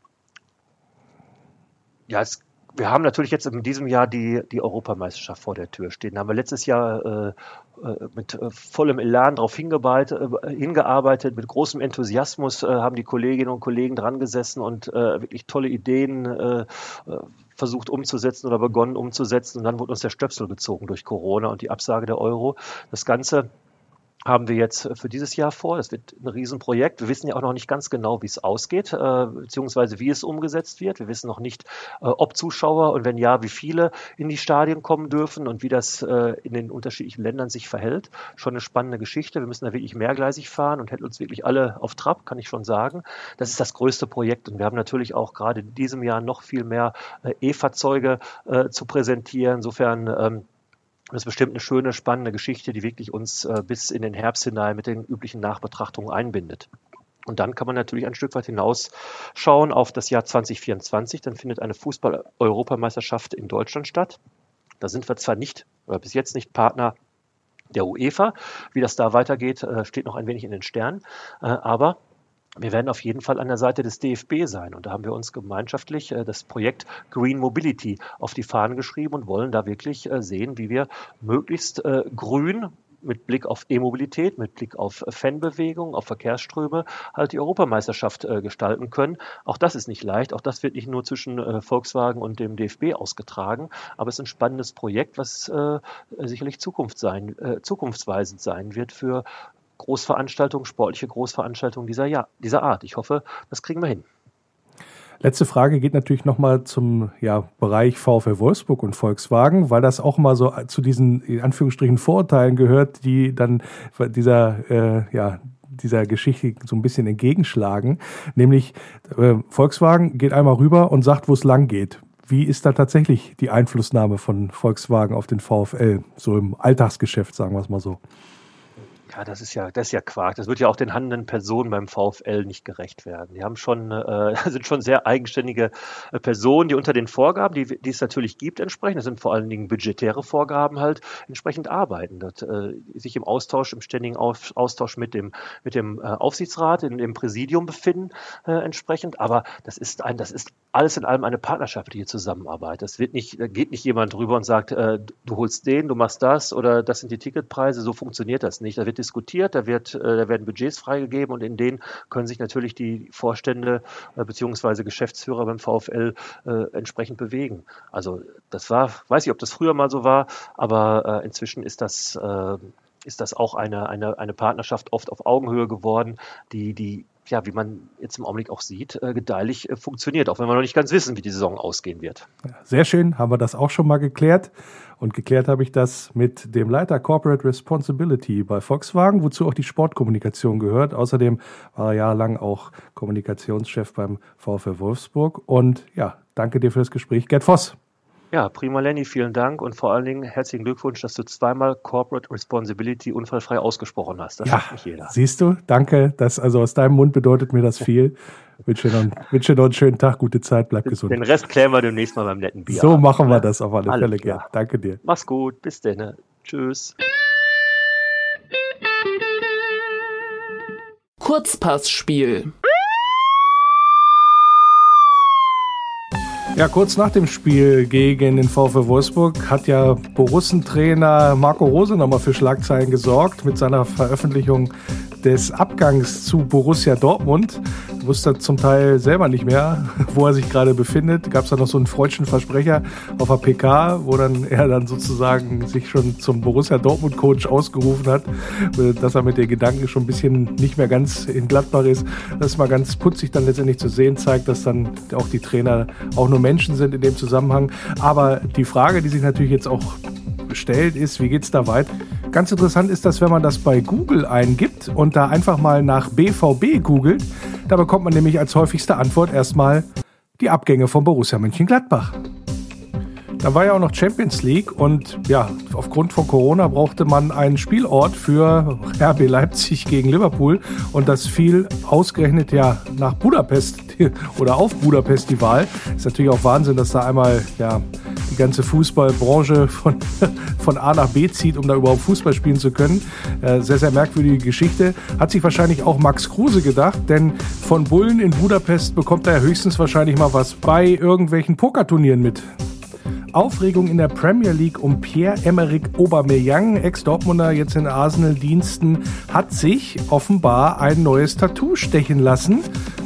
ja, es wir haben natürlich jetzt in diesem Jahr die, die Europameisterschaft vor der Tür stehen. Da haben wir letztes Jahr äh, äh mit äh, vollem Elan darauf äh, hingearbeitet, mit großem Enthusiasmus äh, haben die Kolleginnen und Kollegen dran gesessen und äh, wirklich tolle Ideen versucht umzusetzen oder begonnen umzusetzen. Und dann wurde uns der Stöpsel gezogen durch Corona und die Absage der Euro. Das Ganze haben wir jetzt für dieses Jahr vor. Das wird ein Riesenprojekt. Wir wissen ja auch noch nicht ganz genau, wie es ausgeht, äh, beziehungsweise wie es umgesetzt wird. Wir wissen noch nicht, äh, ob Zuschauer und wenn ja, wie viele in die Stadien kommen dürfen und wie das äh, in den unterschiedlichen Ländern sich verhält. Schon eine spannende Geschichte. Wir müssen da wirklich mehrgleisig fahren und hätten uns wirklich alle auf Trab, kann ich schon sagen. Das ist das größte Projekt und wir haben natürlich auch gerade in diesem Jahr noch viel mehr äh, E-Fahrzeuge äh, zu präsentieren. Insofern ähm, das ist bestimmt eine schöne, spannende Geschichte, die wirklich uns äh, bis in den Herbst hinein mit den üblichen Nachbetrachtungen einbindet. Und dann kann man natürlich ein Stück weit hinausschauen auf das Jahr 2024. Dann findet eine Fußball-Europameisterschaft in Deutschland statt. Da sind wir zwar nicht oder bis jetzt nicht Partner der UEFA. Wie das da weitergeht, äh, steht noch ein wenig in den Sternen. Äh, aber wir werden auf jeden Fall an der Seite des DFB sein. Und da haben wir uns gemeinschaftlich äh, das Projekt Green Mobility auf die Fahnen geschrieben und wollen da wirklich äh, sehen, wie wir möglichst äh, grün mit Blick auf E-Mobilität, mit Blick auf Fanbewegung, auf Verkehrsströme halt die Europameisterschaft äh, gestalten können. Auch das ist nicht leicht. Auch das wird nicht nur zwischen äh, Volkswagen und dem DFB ausgetragen. Aber es ist ein spannendes Projekt, was äh, sicherlich Zukunft sein, zukunftsweisend sein wird für Großveranstaltungen, sportliche Großveranstaltungen dieser, ja dieser Art. Ich hoffe, das kriegen wir hin. Letzte Frage geht natürlich nochmal zum ja, Bereich VfL Wolfsburg und Volkswagen, weil das auch mal so zu diesen in Anführungsstrichen Vorurteilen gehört, die dann dieser, äh, ja, dieser Geschichte so ein bisschen entgegenschlagen. Nämlich äh, Volkswagen geht einmal rüber und sagt, wo es lang geht. Wie ist da tatsächlich die Einflussnahme von Volkswagen auf den VfL, so im Alltagsgeschäft, sagen wir es mal so? Ja, das ist ja, das ist ja Quark. Das wird ja auch den handelnden Personen beim VfL nicht gerecht werden. Die haben schon, äh, <laughs> sind schon sehr eigenständige äh, Personen, die unter den Vorgaben, die, die es natürlich gibt, entsprechend, das sind vor allen Dingen budgetäre Vorgaben halt, entsprechend arbeiten. Das, äh, sich im Austausch, im ständigen Austausch mit dem, mit dem äh, Aufsichtsrat, in dem Präsidium befinden, äh, entsprechend. Aber das ist ein, das ist alles in allem eine partnerschaftliche Zusammenarbeit. Das wird nicht, da geht nicht jemand drüber und sagt, äh, du holst den, du machst das oder das sind die Ticketpreise. So funktioniert das nicht. Da wird diskutiert, da, wird, äh, da werden Budgets freigegeben und in denen können sich natürlich die Vorstände äh, bzw. Geschäftsführer beim VfL äh, entsprechend bewegen. Also das war, weiß ich, ob das früher mal so war, aber inzwischen ist das, ist das auch eine, eine, eine Partnerschaft oft auf Augenhöhe geworden, die, die ja, wie man jetzt im Augenblick auch sieht, gedeihlich funktioniert, auch wenn wir noch nicht ganz wissen, wie die Saison ausgehen wird. Sehr schön, haben wir das auch schon mal geklärt. Und geklärt habe ich das mit dem Leiter Corporate Responsibility bei Volkswagen, wozu auch die Sportkommunikation gehört. Außerdem war er jahrelang auch Kommunikationschef beim VfL Wolfsburg. Und ja, danke dir für das Gespräch, Gerd Voss. Ja, prima Lenny, vielen Dank und vor allen Dingen herzlichen Glückwunsch, dass du zweimal Corporate Responsibility unfallfrei ausgesprochen hast. Das ja, nicht jeder. Siehst du, danke. Das, also aus deinem Mund bedeutet mir das viel. wünsche dir noch, <laughs> wünsche dir noch einen schönen Tag, gute Zeit, bleib gesund. Den Rest klären wir demnächst mal beim netten Bier. So machen wir das auf alle Alles Fälle, Gerd. Danke dir. Mach's gut, bis dann. Tschüss. Kurzpassspiel. Ja, kurz nach dem Spiel gegen den VfW Wolfsburg hat ja Borussentrainer Marco Rose nochmal für Schlagzeilen gesorgt mit seiner Veröffentlichung des Abgangs zu Borussia Dortmund, wusste zum Teil selber nicht mehr, <laughs> wo er sich gerade befindet. Gab es da noch so einen freudschen Versprecher auf der PK, wo dann er dann sozusagen sich schon zum Borussia Dortmund Coach ausgerufen hat, äh, dass er mit den Gedanken schon ein bisschen nicht mehr ganz in Gladbach ist. Das ist mal ganz putzig dann letztendlich zu sehen, zeigt, dass dann auch die Trainer auch nur Menschen sind in dem Zusammenhang. Aber die Frage, die sich natürlich jetzt auch stellt, ist, wie geht es da weiter? Ganz interessant ist das, wenn man das bei Google eingibt und da einfach mal nach BVB googelt, da bekommt man nämlich als häufigste Antwort erstmal die Abgänge von Borussia Mönchengladbach. Da war ja auch noch Champions League und ja, aufgrund von Corona brauchte man einen Spielort für RB Leipzig gegen Liverpool und das fiel ausgerechnet ja nach Budapest <laughs> oder auf Budapest die Wahl. Ist natürlich auch Wahnsinn, dass da einmal ja die ganze Fußballbranche von, <laughs> von A nach B zieht, um da überhaupt Fußball spielen zu können. Äh, sehr, sehr merkwürdige Geschichte. Hat sich wahrscheinlich auch Max Kruse gedacht, denn von Bullen in Budapest bekommt er höchstens wahrscheinlich mal was bei irgendwelchen Pokerturnieren mit. Aufregung in der Premier League um Pierre-Emerick Aubameyang, Ex-Dortmunder, jetzt in Arsenal-Diensten, hat sich offenbar ein neues Tattoo stechen lassen.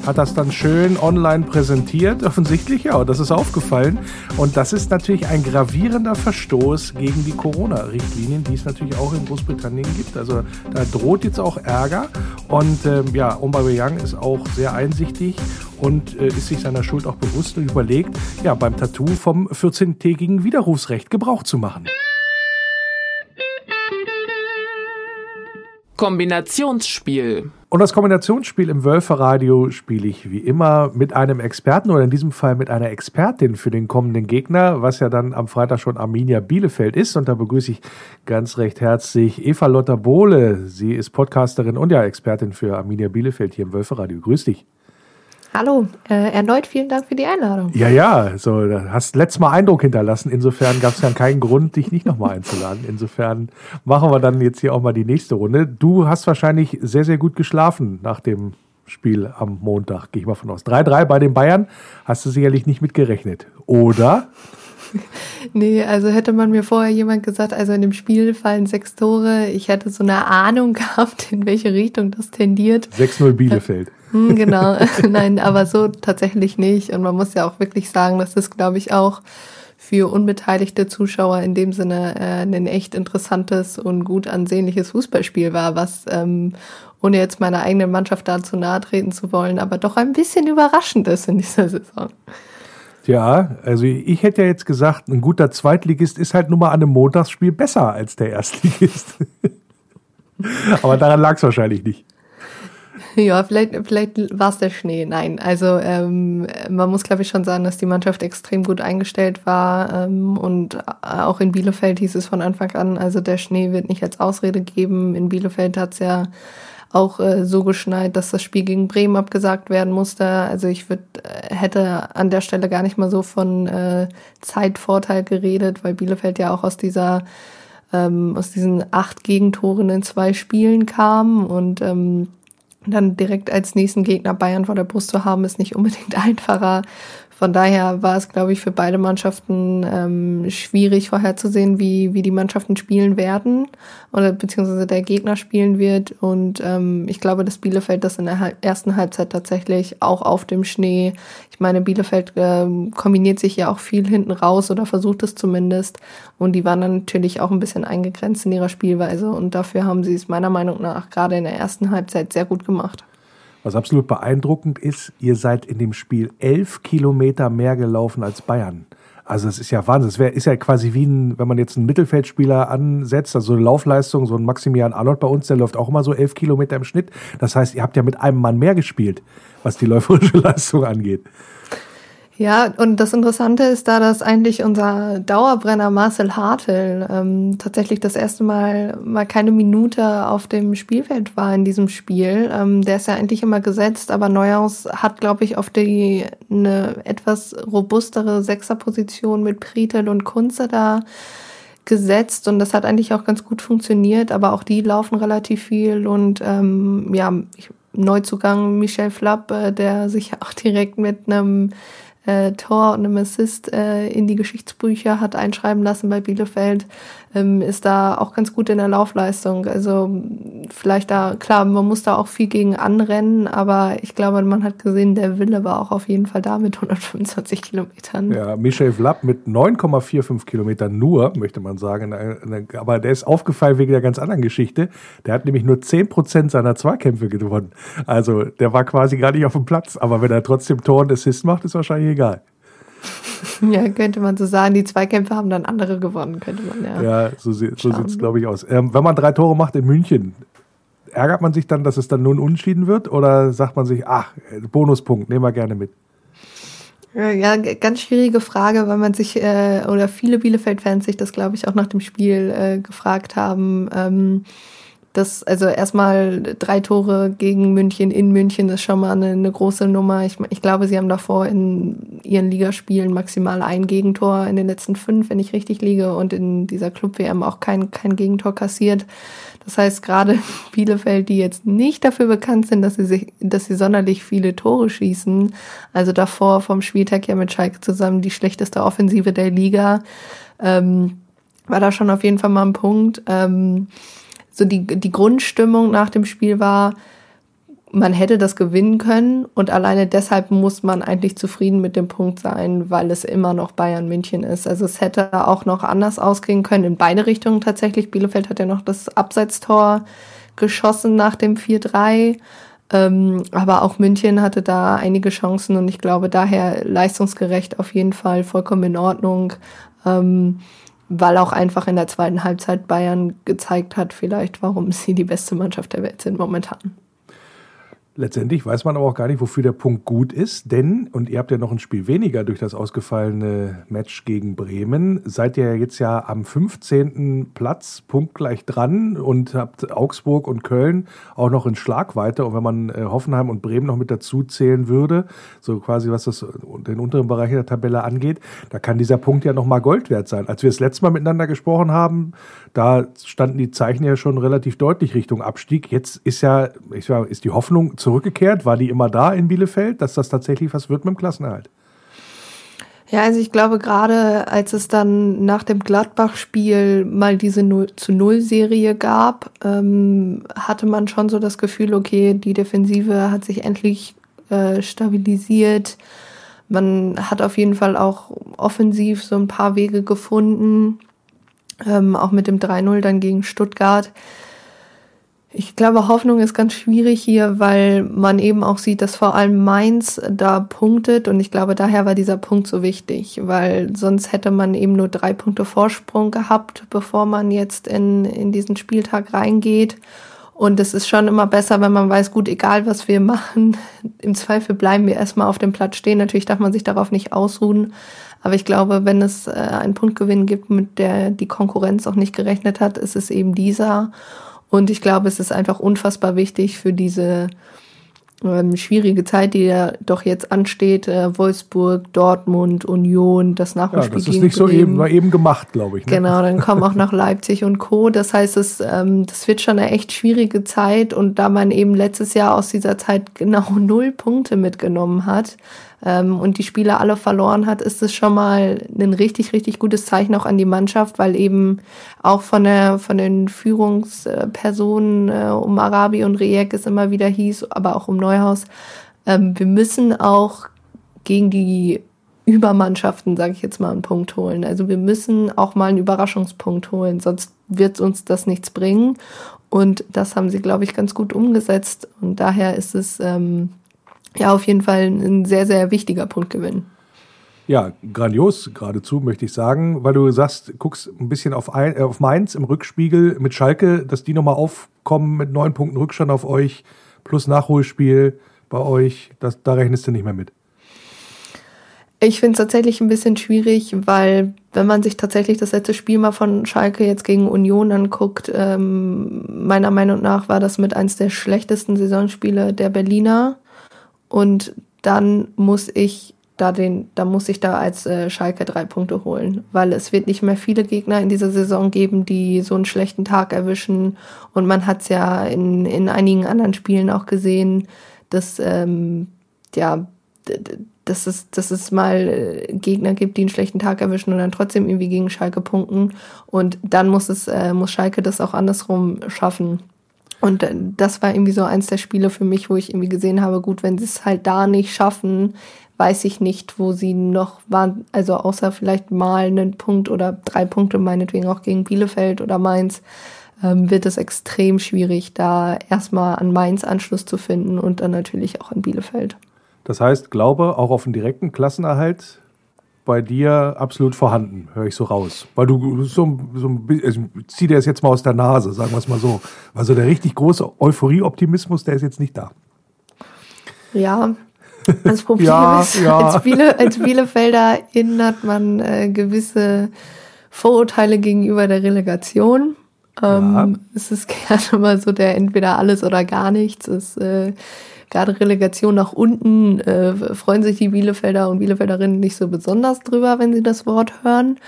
Hat das dann schön online präsentiert, <laughs> offensichtlich, ja, das ist aufgefallen. Und das ist natürlich ein gravierender Verstoß gegen die Corona-Richtlinien, die es natürlich auch in Großbritannien gibt. Also da droht jetzt auch Ärger. Und ähm, ja, Aubameyang ist auch sehr einsichtig und äh, ist sich seiner Schuld auch bewusst und überlegt, ja, beim Tattoo vom 14-tägigen Widerrufsrecht Gebrauch zu machen. Kombinationsspiel. Und das Kombinationsspiel im Wölferadio spiele ich wie immer mit einem Experten oder in diesem Fall mit einer Expertin für den kommenden Gegner, was ja dann am Freitag schon Arminia Bielefeld ist. Und da begrüße ich ganz recht herzlich Eva Lotta Bohle. Sie ist Podcasterin und ja Expertin für Arminia Bielefeld hier im Wölferadio. Grüß dich. Hallo, äh, erneut vielen Dank für die Einladung. Ja, ja, so, hast letztes Mal Eindruck hinterlassen. Insofern gab es ja keinen Grund, dich nicht nochmal einzuladen. Insofern machen wir dann jetzt hier auch mal die nächste Runde. Du hast wahrscheinlich sehr, sehr gut geschlafen nach dem Spiel am Montag, gehe ich mal von aus. 3-3 bei den Bayern hast du sicherlich nicht mitgerechnet, oder? <laughs> Nee, also hätte man mir vorher jemand gesagt, also in dem Spiel fallen sechs Tore, ich hätte so eine Ahnung <laughs> gehabt, in welche Richtung das tendiert. 6-0 Bielefeld. Hm, genau, <laughs> nein, aber so tatsächlich nicht. Und man muss ja auch wirklich sagen, dass das, glaube ich, auch für unbeteiligte Zuschauer in dem Sinne äh, ein echt interessantes und gut ansehnliches Fußballspiel war, was ähm, ohne jetzt meiner eigenen Mannschaft dazu nahe treten zu wollen, aber doch ein bisschen überraschend ist in dieser Saison. Ja, also ich hätte ja jetzt gesagt, ein guter Zweitligist ist halt nur mal an einem Montagsspiel besser als der Erstligist. <laughs> aber daran lag es wahrscheinlich nicht. Ja, vielleicht, vielleicht war es der Schnee. Nein, also ähm, man muss, glaube ich, schon sagen, dass die Mannschaft extrem gut eingestellt war. Ähm, und auch in Bielefeld hieß es von Anfang an, also der Schnee wird nicht als Ausrede geben. In Bielefeld hat es ja auch äh, so geschneit, dass das Spiel gegen Bremen abgesagt werden musste. Also ich würd, äh, hätte an der Stelle gar nicht mal so von äh, Zeitvorteil geredet, weil Bielefeld ja auch aus dieser ähm, aus diesen acht Gegentoren in zwei Spielen kam und ähm, dann direkt als nächsten Gegner Bayern vor der Brust zu haben, ist nicht unbedingt <laughs> einfacher. Von daher war es, glaube ich, für beide Mannschaften ähm, schwierig vorherzusehen, wie, wie die Mannschaften spielen werden oder beziehungsweise der Gegner spielen wird. Und ähm, ich glaube, dass Bielefeld das in der ersten Halbzeit tatsächlich auch auf dem Schnee, ich meine, Bielefeld ähm, kombiniert sich ja auch viel hinten raus oder versucht es zumindest. Und die waren dann natürlich auch ein bisschen eingegrenzt in ihrer Spielweise. Und dafür haben sie es meiner Meinung nach gerade in der ersten Halbzeit sehr gut gemacht. Was absolut beeindruckend ist, ihr seid in dem Spiel elf Kilometer mehr gelaufen als Bayern. Also es ist ja Wahnsinn. Es ist ja quasi wie ein, wenn man jetzt einen Mittelfeldspieler ansetzt, also eine Laufleistung, so ein Maximilian Arnold bei uns, der läuft auch immer so elf Kilometer im Schnitt. Das heißt, ihr habt ja mit einem Mann mehr gespielt, was die <laughs> läuferische Leistung angeht. Ja, und das Interessante ist da, dass eigentlich unser Dauerbrenner Marcel Hartl ähm, tatsächlich das erste Mal mal keine Minute auf dem Spielfeld war in diesem Spiel. Ähm, der ist ja eigentlich immer gesetzt, aber Neuhaus hat, glaube ich, auf die eine etwas robustere Sechserposition mit Pritel und Kunze da gesetzt und das hat eigentlich auch ganz gut funktioniert, aber auch die laufen relativ viel und ähm, ja, Neuzugang Michel Flapp, äh, der sich <laughs> auch direkt mit einem äh, Tor und einem Assist äh, in die Geschichtsbücher hat einschreiben lassen bei Bielefeld, ähm, ist da auch ganz gut in der Laufleistung. Also vielleicht da, klar, man muss da auch viel gegen anrennen, aber ich glaube, man hat gesehen, der Wille war auch auf jeden Fall da mit <laughs> 125 Kilometern. Ja, Michel Vlapp mit 9,45 Kilometern nur, möchte man sagen. Aber der ist aufgefallen wegen der ganz anderen Geschichte. Der hat nämlich nur 10 Prozent seiner Zweikämpfe gewonnen. Also der war quasi gar nicht auf dem Platz. Aber wenn er trotzdem Tor und Assist macht, ist wahrscheinlich egal. <laughs> Ja, könnte man so sagen. Die Zweikämpfe haben dann andere gewonnen, könnte man ja. Ja, so, so sieht es, glaube ich, aus. Ähm, wenn man drei Tore macht in München, ärgert man sich dann, dass es dann nun unschieden wird? Oder sagt man sich, ach, Bonuspunkt, nehmen wir gerne mit? Ja, ganz schwierige Frage, weil man sich, äh, oder viele Bielefeld-Fans sich das, glaube ich, auch nach dem Spiel äh, gefragt haben. Ähm, das, also erstmal drei Tore gegen München in München ist schon mal eine, eine große Nummer. Ich, ich, glaube, sie haben davor in ihren Ligaspielen maximal ein Gegentor in den letzten fünf, wenn ich richtig liege, und in dieser Club-WM auch kein, kein Gegentor kassiert. Das heißt, gerade <laughs> Bielefeld, die jetzt nicht dafür bekannt sind, dass sie sich, dass sie sonderlich viele Tore schießen, also davor vom Spieltag ja mit Schalke zusammen die schlechteste Offensive der Liga, ähm, war da schon auf jeden Fall mal ein Punkt. Ähm, so die, die Grundstimmung nach dem Spiel war, man hätte das gewinnen können und alleine deshalb muss man eigentlich zufrieden mit dem Punkt sein, weil es immer noch Bayern München ist. Also es hätte auch noch anders ausgehen können in beide Richtungen tatsächlich. Bielefeld hat ja noch das Abseitstor geschossen nach dem 4-3. Ähm, aber auch München hatte da einige Chancen und ich glaube daher leistungsgerecht auf jeden Fall vollkommen in Ordnung. Ähm, weil auch einfach in der zweiten Halbzeit Bayern gezeigt hat, vielleicht, warum sie die beste Mannschaft der Welt sind momentan. Letztendlich weiß man aber auch gar nicht, wofür der Punkt gut ist, denn, und ihr habt ja noch ein Spiel weniger durch das ausgefallene Match gegen Bremen, seid ihr jetzt ja am 15. Platz, punktgleich dran und habt Augsburg und Köln auch noch in Schlagweite. Und wenn man äh, Hoffenheim und Bremen noch mit dazu zählen würde, so quasi was das den unteren Bereich der Tabelle angeht, da kann dieser Punkt ja nochmal Gold wert sein. Als wir das letzte Mal miteinander gesprochen haben, da standen die Zeichen ja schon relativ deutlich Richtung Abstieg. Jetzt ist ja, ich sag, ist die Hoffnung zu zurückgekehrt? War die immer da in Bielefeld, dass das tatsächlich was wird mit dem Klassenerhalt? Ja, also ich glaube gerade, als es dann nach dem Gladbach-Spiel mal diese 0 zu 0 Serie gab, ähm, hatte man schon so das Gefühl, okay, die Defensive hat sich endlich äh, stabilisiert. Man hat auf jeden Fall auch offensiv so ein paar Wege gefunden, ähm, auch mit dem 3-0 dann gegen Stuttgart. Ich glaube, Hoffnung ist ganz schwierig hier, weil man eben auch sieht, dass vor allem Mainz da punktet und ich glaube, daher war dieser Punkt so wichtig, weil sonst hätte man eben nur drei Punkte Vorsprung gehabt, bevor man jetzt in, in diesen Spieltag reingeht. Und es ist schon immer besser, wenn man weiß, gut, egal was wir <laughs> machen, im Zweifel bleiben wir erstmal auf dem Platz stehen. Natürlich darf man sich darauf nicht ausruhen. Aber ich glaube, wenn es äh, einen Punktgewinn gibt, mit der die Konkurrenz auch nicht gerechnet hat, ist es eben dieser. Und ich glaube, es ist einfach unfassbar wichtig für diese ähm, schwierige Zeit, die ja doch jetzt ansteht, äh, Wolfsburg, Dortmund, Union, das Nachholspiel. Ja, das ist nicht so eben, war eben gemacht, glaube ich. Ne? Genau, dann <laughs> kommen auch noch Leipzig und Co. Das heißt, es, ähm, das wird schon eine echt schwierige Zeit und da man eben letztes Jahr aus dieser Zeit genau <laughs> null Punkte mitgenommen hat, ähm, und die Spiele alle verloren hat, ist es schon mal ein richtig, richtig gutes Zeichen auch an die Mannschaft, weil eben auch von der von den Führungspersonen äh, um Arabi und Rejek es immer wieder hieß, aber auch um Neuhaus, ähm, wir müssen auch gegen die Übermannschaften, sage ich jetzt mal, einen Punkt holen. Also wir müssen auch mal einen Überraschungspunkt holen, sonst wird uns das nichts bringen. Und das haben sie, glaube ich, ganz gut umgesetzt. Und daher ist es ähm, ja auf jeden Fall ein sehr, sehr wichtiger Punktgewinn. Ja, grandios geradezu, möchte ich sagen, weil du sagst, guckst ein bisschen auf, ein, äh, auf Mainz im Rückspiegel mit Schalke, dass die nochmal aufkommen mit neun Punkten Rückstand auf euch, plus Nachholspiel bei euch, das, da rechnest du nicht mehr mit. Ich finde es tatsächlich ein bisschen schwierig, weil wenn man sich tatsächlich das letzte Spiel mal von Schalke jetzt gegen Union anguckt, ähm, meiner Meinung nach war das mit eins der schlechtesten Saisonspiele der Berliner. Und dann muss ich da den, da muss ich da als äh, Schalke drei Punkte holen, weil es wird nicht mehr viele Gegner in dieser Saison geben, die so einen schlechten Tag erwischen. Und man hat es ja in, in einigen anderen Spielen auch gesehen, dass ähm, ja dass es, dass es mal äh, Gegner gibt, die einen schlechten Tag erwischen und dann trotzdem irgendwie gegen Schalke punkten. Und dann muss es, äh, muss Schalke das auch andersrum schaffen. Und äh, das war irgendwie so eins der Spiele für mich, wo ich irgendwie gesehen habe, gut, wenn sie es halt da nicht schaffen, weiß ich nicht, wo sie noch waren, also außer vielleicht mal einen Punkt oder drei Punkte, meinetwegen auch gegen Bielefeld oder Mainz, ähm, wird es extrem schwierig, da erstmal an Mainz Anschluss zu finden und dann natürlich auch an Bielefeld. Das heißt, Glaube auch auf einen direkten Klassenerhalt bei dir absolut vorhanden, höre ich so raus. Weil du so, so also zieh dir das jetzt mal aus der Nase, sagen wir es mal so. Also der richtig große Euphorie-Optimismus, der ist jetzt nicht da. Ja, <laughs> das Problem Ja, ist, ja. Als, Biele, als Bielefelder hat man äh, gewisse Vorurteile gegenüber der Relegation. Ähm, Ja. Es ist <laughs> gerne mal so der entweder alles oder gar nichts. Es, äh, gerade Relegation nach unten äh, freuen sich die Bielefelder und Bielefelderinnen nicht so besonders drüber, wenn sie das Wort hören.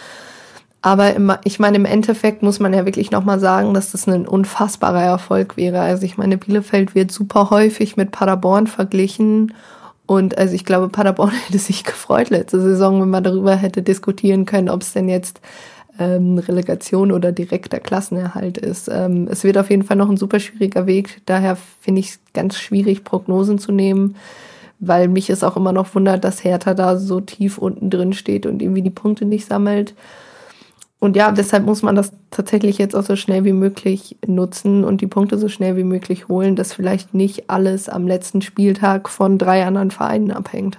Aber im, ich meine, im Endeffekt muss man ja wirklich nochmal sagen, dass das ein unfassbarer Erfolg wäre. Also ich meine, Bielefeld wird super häufig mit Paderborn verglichen. Und also ich glaube, Paderborn <laughs> hätte sich gefreut letzte Saison, wenn man darüber hätte diskutieren können, ob es denn jetzt ähm, Relegation oder direkter Klassenerhalt ist. Ähm, es wird auf jeden Fall noch ein super schwieriger Weg. Daher finde ich es ganz schwierig, Prognosen zu nehmen, weil mich es auch immer noch wundert, dass Hertha da so tief unten drin steht und irgendwie die Punkte nicht sammelt. Und ja, deshalb muss man das tatsächlich jetzt auch so schnell wie möglich nutzen und die Punkte so schnell wie möglich holen, dass vielleicht nicht alles am letzten Spieltag von drei anderen Vereinen abhängt.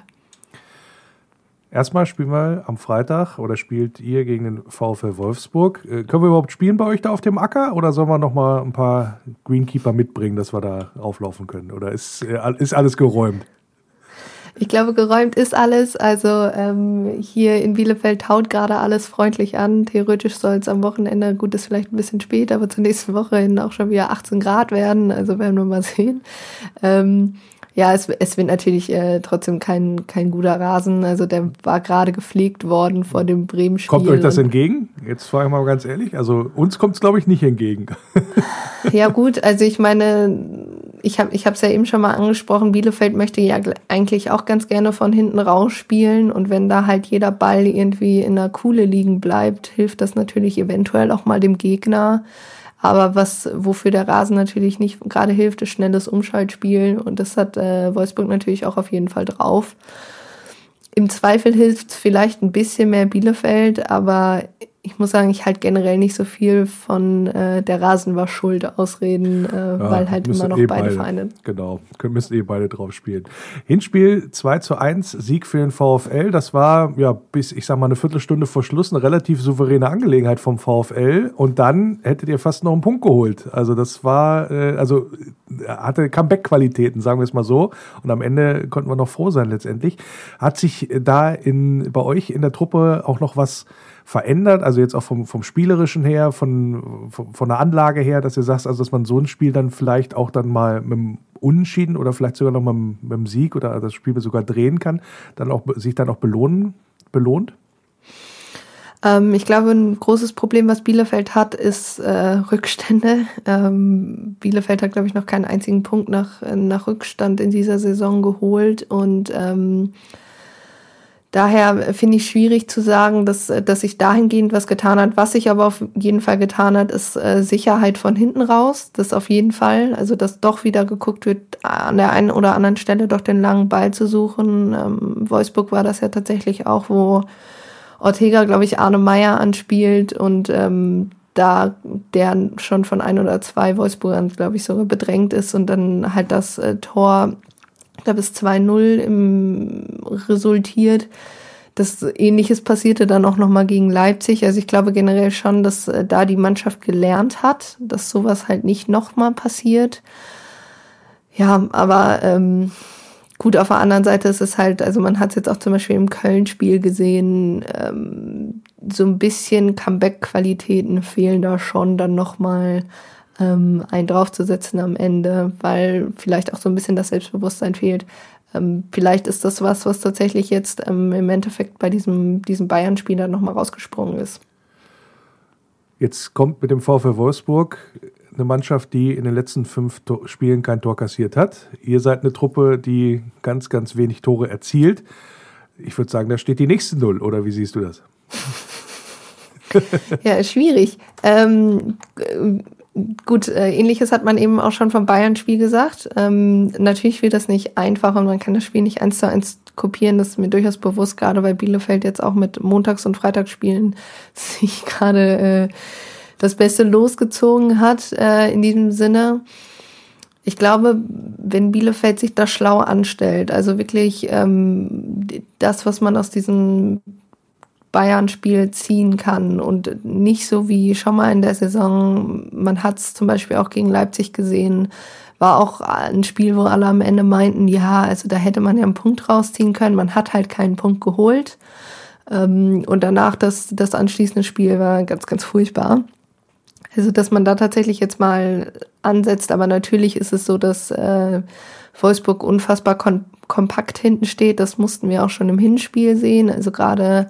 Erstmal spielen wir am Freitag oder spielt ihr gegen den VfL Wolfsburg. Äh, können wir überhaupt spielen bei euch da auf dem Acker oder sollen wir noch mal ein paar Greenkeeper mitbringen, dass wir da auflaufen können? Oder ist, äh, ist alles geräumt? Ich glaube, geräumt ist alles. Also ähm, hier in Bielefeld taut gerade alles freundlich an. Theoretisch soll es am Wochenende, gut, ist vielleicht ein bisschen spät, aber zur nächsten Woche hin auch schon wieder 18 Grad werden. Also werden wir mal sehen. Ähm, ja, es, es wird natürlich äh, trotzdem kein, kein guter Rasen. Also der war gerade gepflegt worden vor dem Bremen-Spiel. Kommt euch das entgegen? Jetzt frage ich mal ganz ehrlich. Also uns kommt es, glaube ich, nicht entgegen. <laughs> Ja gut, also ich meine, ich habe ich es ja eben schon mal angesprochen, Bielefeld möchte ja eigentlich auch ganz gerne von hinten raus spielen und wenn da halt jeder Ball irgendwie in der Kuhle liegen bleibt, hilft das natürlich eventuell auch mal dem Gegner. Aber was, wofür der Rasen natürlich nicht gerade hilft, ist schnelles Umschaltspiel und das hat äh, Wolfsburg natürlich auch auf jeden Fall drauf. Im Zweifel hilft vielleicht ein bisschen mehr Bielefeld, aber ich muss sagen, ich halte generell nicht so viel von äh, der Rasen war schuld Ausreden, äh, weil halt immer noch eh beide, Vereine. Genau, müssen eh beide drauf spielen. Hinspiel 2 zu 1, Sieg für den VfL. Das war, ja, bis, ich sag mal, eine Viertelstunde vor Schluss eine relativ souveräne Angelegenheit vom VfL. Und dann hättet ihr fast noch einen Punkt geholt. Also das war, äh, also äh, hatte Comeback-Qualitäten, sagen wir es mal so. Und am Ende konnten wir noch froh sein letztendlich. Hat sich da in, bei euch in der Truppe auch noch was verändert? Also jetzt auch vom, vom Spielerischen her, von, von, von der Anlage her, dass ihr sagst, also dass man so ein Spiel dann vielleicht auch dann mal mit dem Unentschieden oder vielleicht sogar noch mal mit dem Sieg oder das Spiel sogar drehen kann, dann auch sich dann auch belohnen, belohnt? Ähm, ich glaube, ein großes Problem, was Bielefeld hat, ist äh, Rückstände. Ähm, Bielefeld hat, glaube ich, noch keinen einzigen Punkt nach, nach Rückstand in dieser Saison geholt und ähm, Daher finde ich schwierig zu sagen, dass, dass sich dahingehend was getan hat. Was sich aber auf jeden Fall getan hat, ist äh, Sicherheit von hinten raus. Das auf jeden Fall. Also, dass doch wieder geguckt wird, an der einen oder anderen Stelle doch den langen Ball zu suchen. Ähm, Wolfsburg war das ja tatsächlich auch, wo Ortega, glaube ich, Arne Meyer anspielt und ähm, da der schon von ein oder zwei Wolfsburgern, glaube ich, sogar bedrängt ist und dann halt das äh, Tor ich glaube, es 2-0 im resultiert. Das ähnliches passierte dann auch nochmal gegen Leipzig. Also ich glaube generell schon, dass äh, da die Mannschaft gelernt hat, dass sowas halt nicht nochmal passiert. Ja, aber ähm, gut, auf der anderen Seite ist es halt, also man hat es jetzt auch zum Beispiel im Köln-Spiel gesehen, ähm, so ein bisschen Comeback-Qualitäten fehlen da schon dann nochmal ähm, einen draufzusetzen am Ende, weil vielleicht auch so ein bisschen das Selbstbewusstsein fehlt. Ähm, vielleicht ist das was, was tatsächlich jetzt ähm, im Endeffekt bei diesem, diesem Bayern-Spiel dann nochmal rausgesprungen ist. Jetzt kommt mit dem VfL Wolfsburg eine Mannschaft, die in den letzten fünf Tor Spielen kein Tor kassiert hat. Ihr seid eine Truppe, die ganz, ganz wenig Tore erzielt. Ich würde sagen, da steht die nächste Null, oder wie siehst du das? <laughs> ja, schwierig. Ähm, gut, äh, ähnliches hat man eben auch schon vom Bayern-Spiel gesagt. Ähm, natürlich wird das nicht einfach und man kann das Spiel nicht eins zu eins kopieren. Das ist mir durchaus bewusst, gerade weil Bielefeld jetzt auch mit Montags- und Freitagsspielen <laughs> sich gerade äh, das Beste losgezogen hat äh, in diesem Sinne. Ich glaube, wenn Bielefeld sich da schlau anstellt, also wirklich ähm, das, was man aus diesem Bayern-Spiel ziehen kann und nicht so wie schon mal in der Saison, man hat es zum Beispiel auch gegen Leipzig gesehen, war auch ein Spiel, wo alle am Ende meinten, ja, also da hätte man ja einen Punkt rausziehen können, man hat halt keinen Punkt geholt. Ähm, und danach das, das anschließende Spiel war ganz, ganz furchtbar. Also, dass man da tatsächlich jetzt mal ansetzt, aber natürlich ist es so, dass äh, Wolfsburg unfassbar kompakt hinten steht. Das mussten wir auch schon im Hinspiel sehen. Also gerade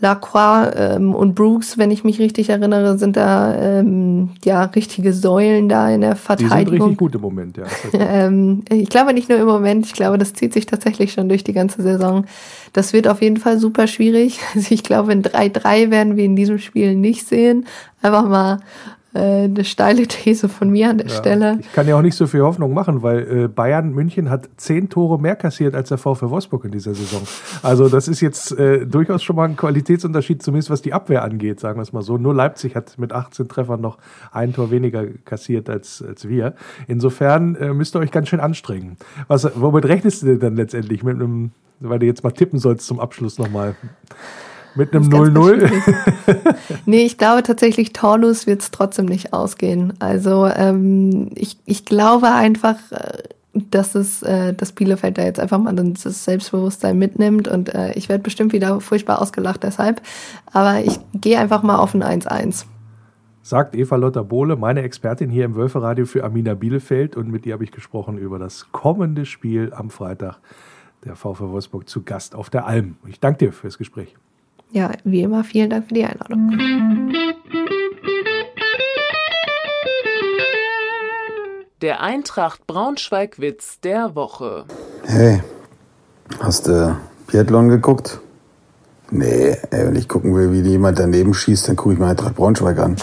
Lacroix ähm, und Brooks, wenn ich mich richtig erinnere, sind da ähm, ja richtige Säulen da in der Verteidigung. Die sind richtig gut im Moment, ja. <laughs> ähm, ich glaube nicht nur im Moment, ich glaube, das zieht sich tatsächlich schon durch die ganze Saison. Das wird auf jeden Fall super schwierig. <laughs> Also ich glaube, in 3-3 werden wir in diesem Spiel nicht sehen. Einfach mal äh, eine steile These von mir an der ja, Stelle. Ich kann ja auch nicht so viel Hoffnung machen, weil äh, Bayern München hat zehn Tore mehr kassiert als der VfL Wolfsburg in dieser Saison. Also das ist jetzt äh, durchaus schon mal ein Qualitätsunterschied, zumindest was die Abwehr angeht, sagen wir es mal so. Nur Leipzig hat mit 18 Treffern noch ein Tor weniger kassiert als, als wir. Insofern äh, müsst ihr euch ganz schön anstrengen. Was, womit rechnest du denn dann letztendlich? Mit einem, weil du jetzt mal tippen sollst zum Abschluss nochmal. Mit einem 0-0? <laughs> nee, ich glaube tatsächlich, torlos wird es trotzdem nicht ausgehen. Also ähm, ich, ich glaube einfach, äh, dass es äh, das Bielefeld da jetzt einfach mal das Selbstbewusstsein mitnimmt und äh, ich werde bestimmt wieder furchtbar ausgelacht deshalb. Aber ich gehe einfach mal auf ein 1-1 sagt Eva Lotta Bohle, meine Expertin hier im Wölferadio für Amina Bielefeld. Und mit ihr habe ich gesprochen über das kommende Spiel am Freitag der VfW Wolfsburg zu Gast auf der Alm. Ich danke dir fürs Gespräch. Ja, wie immer, vielen Dank für die Einladung. Der Eintracht Braunschweig-Witz der Woche. Hey, hast du Biathlon geguckt? Nee, ey, wenn ich gucken will, wie jemand daneben schießt, dann gucke ich mir Eintracht Braunschweig an.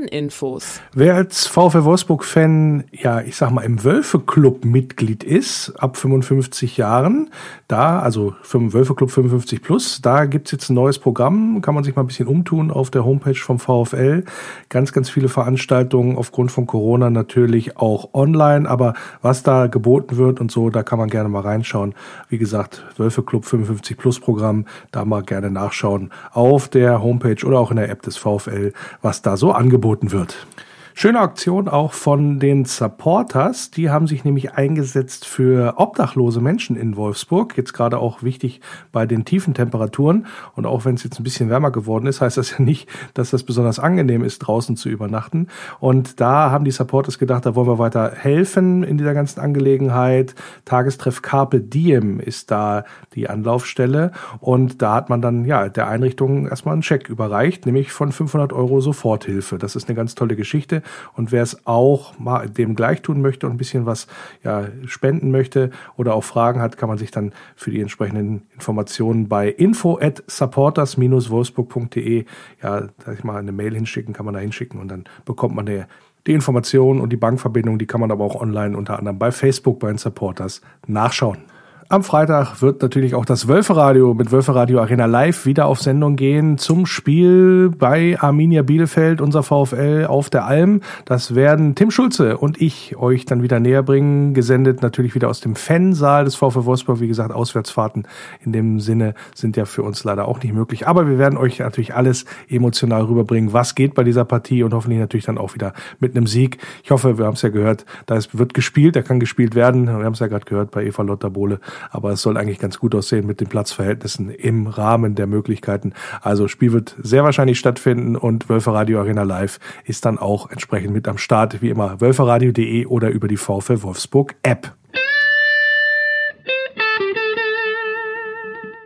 Faninfos. Wer als VfL Wolfsburg-Fan, ja, ich sag mal, im Wölfe-Club Mitglied ist, ab 55 Jahren, da, also Wölfe-Club 55 plus, da gibt's jetzt ein neues Programm, kann man sich mal ein bisschen umtun auf der Homepage vom VfL. Ganz, ganz viele Veranstaltungen aufgrund von Corona natürlich auch online, aber was da geboten wird und so, da kann man gerne mal reinschauen. Wie gesagt, Wölfe-Club 55 plus Programm, da mal gerne nachschauen auf der Homepage oder auch in der App des VfL, was da so angeht angeboten wird. Schöne Aktion auch von den Supporters. Die haben sich nämlich eingesetzt für obdachlose Menschen in Wolfsburg. Jetzt gerade auch wichtig bei den tiefen Temperaturen. Und auch wenn es jetzt ein bisschen wärmer geworden ist, heißt das ja nicht, dass das besonders angenehm ist, draußen zu übernachten. Und da haben die Supporters gedacht, da wollen wir weiter helfen in dieser ganzen Angelegenheit. Tagestreff Carpe Diem ist da die Anlaufstelle. Und da hat man dann, ja, der Einrichtung erstmal einen Scheck überreicht, nämlich von 500 Euro Soforthilfe. Das ist eine ganz tolle Geschichte. Und wer es auch mal dem gleich tun möchte und ein bisschen was ja, spenden möchte oder auch Fragen hat, kann man sich dann für die entsprechenden Informationen bei info at supporters-wolfsburg.de ja, sag ich mal, eine Mail hinschicken, kann man da hinschicken und dann bekommt man der die Informationen und die Bankverbindung, die kann man aber auch online unter anderem bei Facebook bei den Supporters nachschauen. Am Freitag wird natürlich auch das Wölferadio mit Wölferadio Arena Live wieder auf Sendung gehen zum Spiel bei Arminia Bielefeld, unser VfL auf der Alm. Das werden Tim Schulze und ich euch dann wieder näher bringen. Gesendet natürlich wieder aus dem Fansaal des VfL Wolfsburg. Wie gesagt, Auswärtsfahrten in dem Sinne sind ja für uns leider auch nicht möglich. Aber wir werden euch natürlich alles emotional rüberbringen, was geht bei dieser Partie und hoffentlich natürlich dann auch wieder mit einem Sieg. Ich hoffe, wir haben es ja gehört, da wird gespielt, da kann gespielt werden. Wir haben es ja gerade gehört bei Eva Lotter Bohle aber es soll eigentlich ganz gut aussehen mit den Platzverhältnissen im Rahmen der Möglichkeiten. Also Spiel wird sehr wahrscheinlich stattfinden und Wölfe Radio Arena Live ist dann auch entsprechend mit am Start, wie immer, wölferadio.de oder über die VfL Wolfsburg App.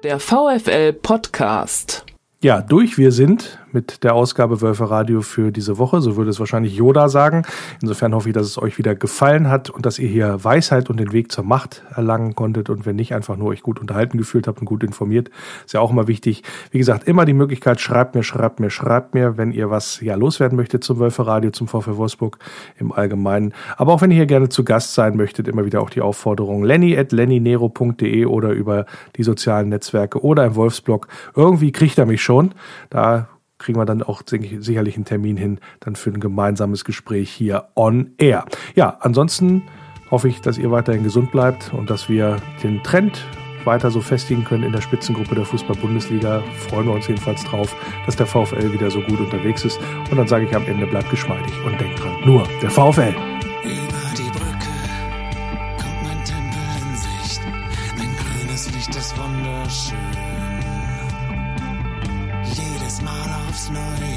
Der VfL Podcast. Ja, durch wir sind mit der Ausgabe Wölfe Radio für diese Woche. So würde es wahrscheinlich Yoda sagen. Insofern hoffe ich, dass es euch wieder gefallen hat und dass ihr hier Weisheit und den Weg zur Macht erlangen konntet und wenn nicht, einfach nur euch gut unterhalten gefühlt habt und gut informiert. Ist ja auch immer wichtig. Wie gesagt, immer die Möglichkeit, schreibt mir, schreibt mir, schreibt mir, wenn ihr was ja loswerden möchtet zum Wölfe Radio, zum VfL Wolfsburg im Allgemeinen. Aber auch wenn ihr hier gerne zu Gast sein möchtet, immer wieder auch die Aufforderung lenny at lennynero.de oder über die sozialen Netzwerke oder im Wolfsblog. Irgendwie kriegt er mich schon. Da kriegen wir dann auch sicherlich einen Termin hin, dann für ein gemeinsames Gespräch hier on air. Ja, ansonsten hoffe ich, dass ihr weiterhin gesund bleibt und dass wir den Trend weiter so festigen können in der Spitzengruppe der Fußball-Bundesliga. Freuen wir uns jedenfalls drauf, dass der VfL wieder so gut unterwegs ist. Und dann sage ich am Ende, bleibt geschmeidig und denkt dran, nur der VfL. Nur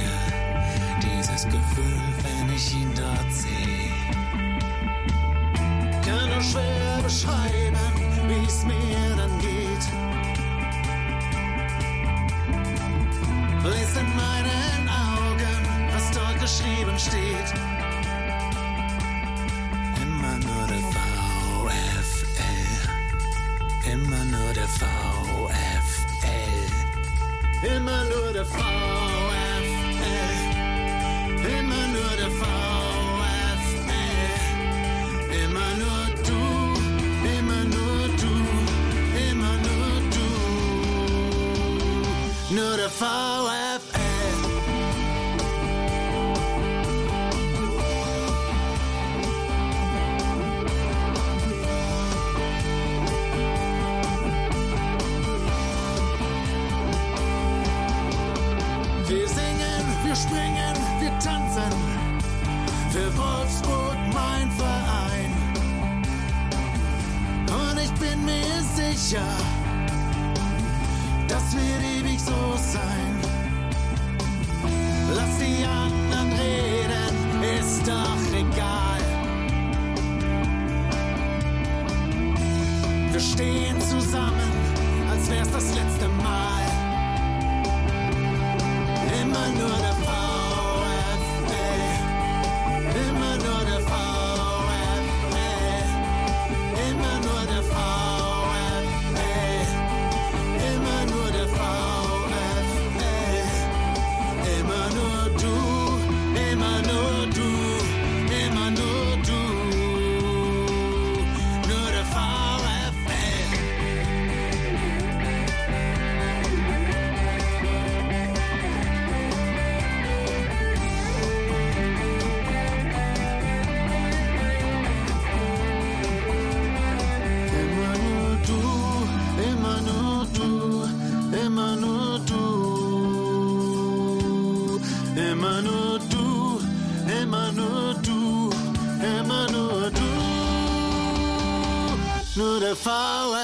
der VfL.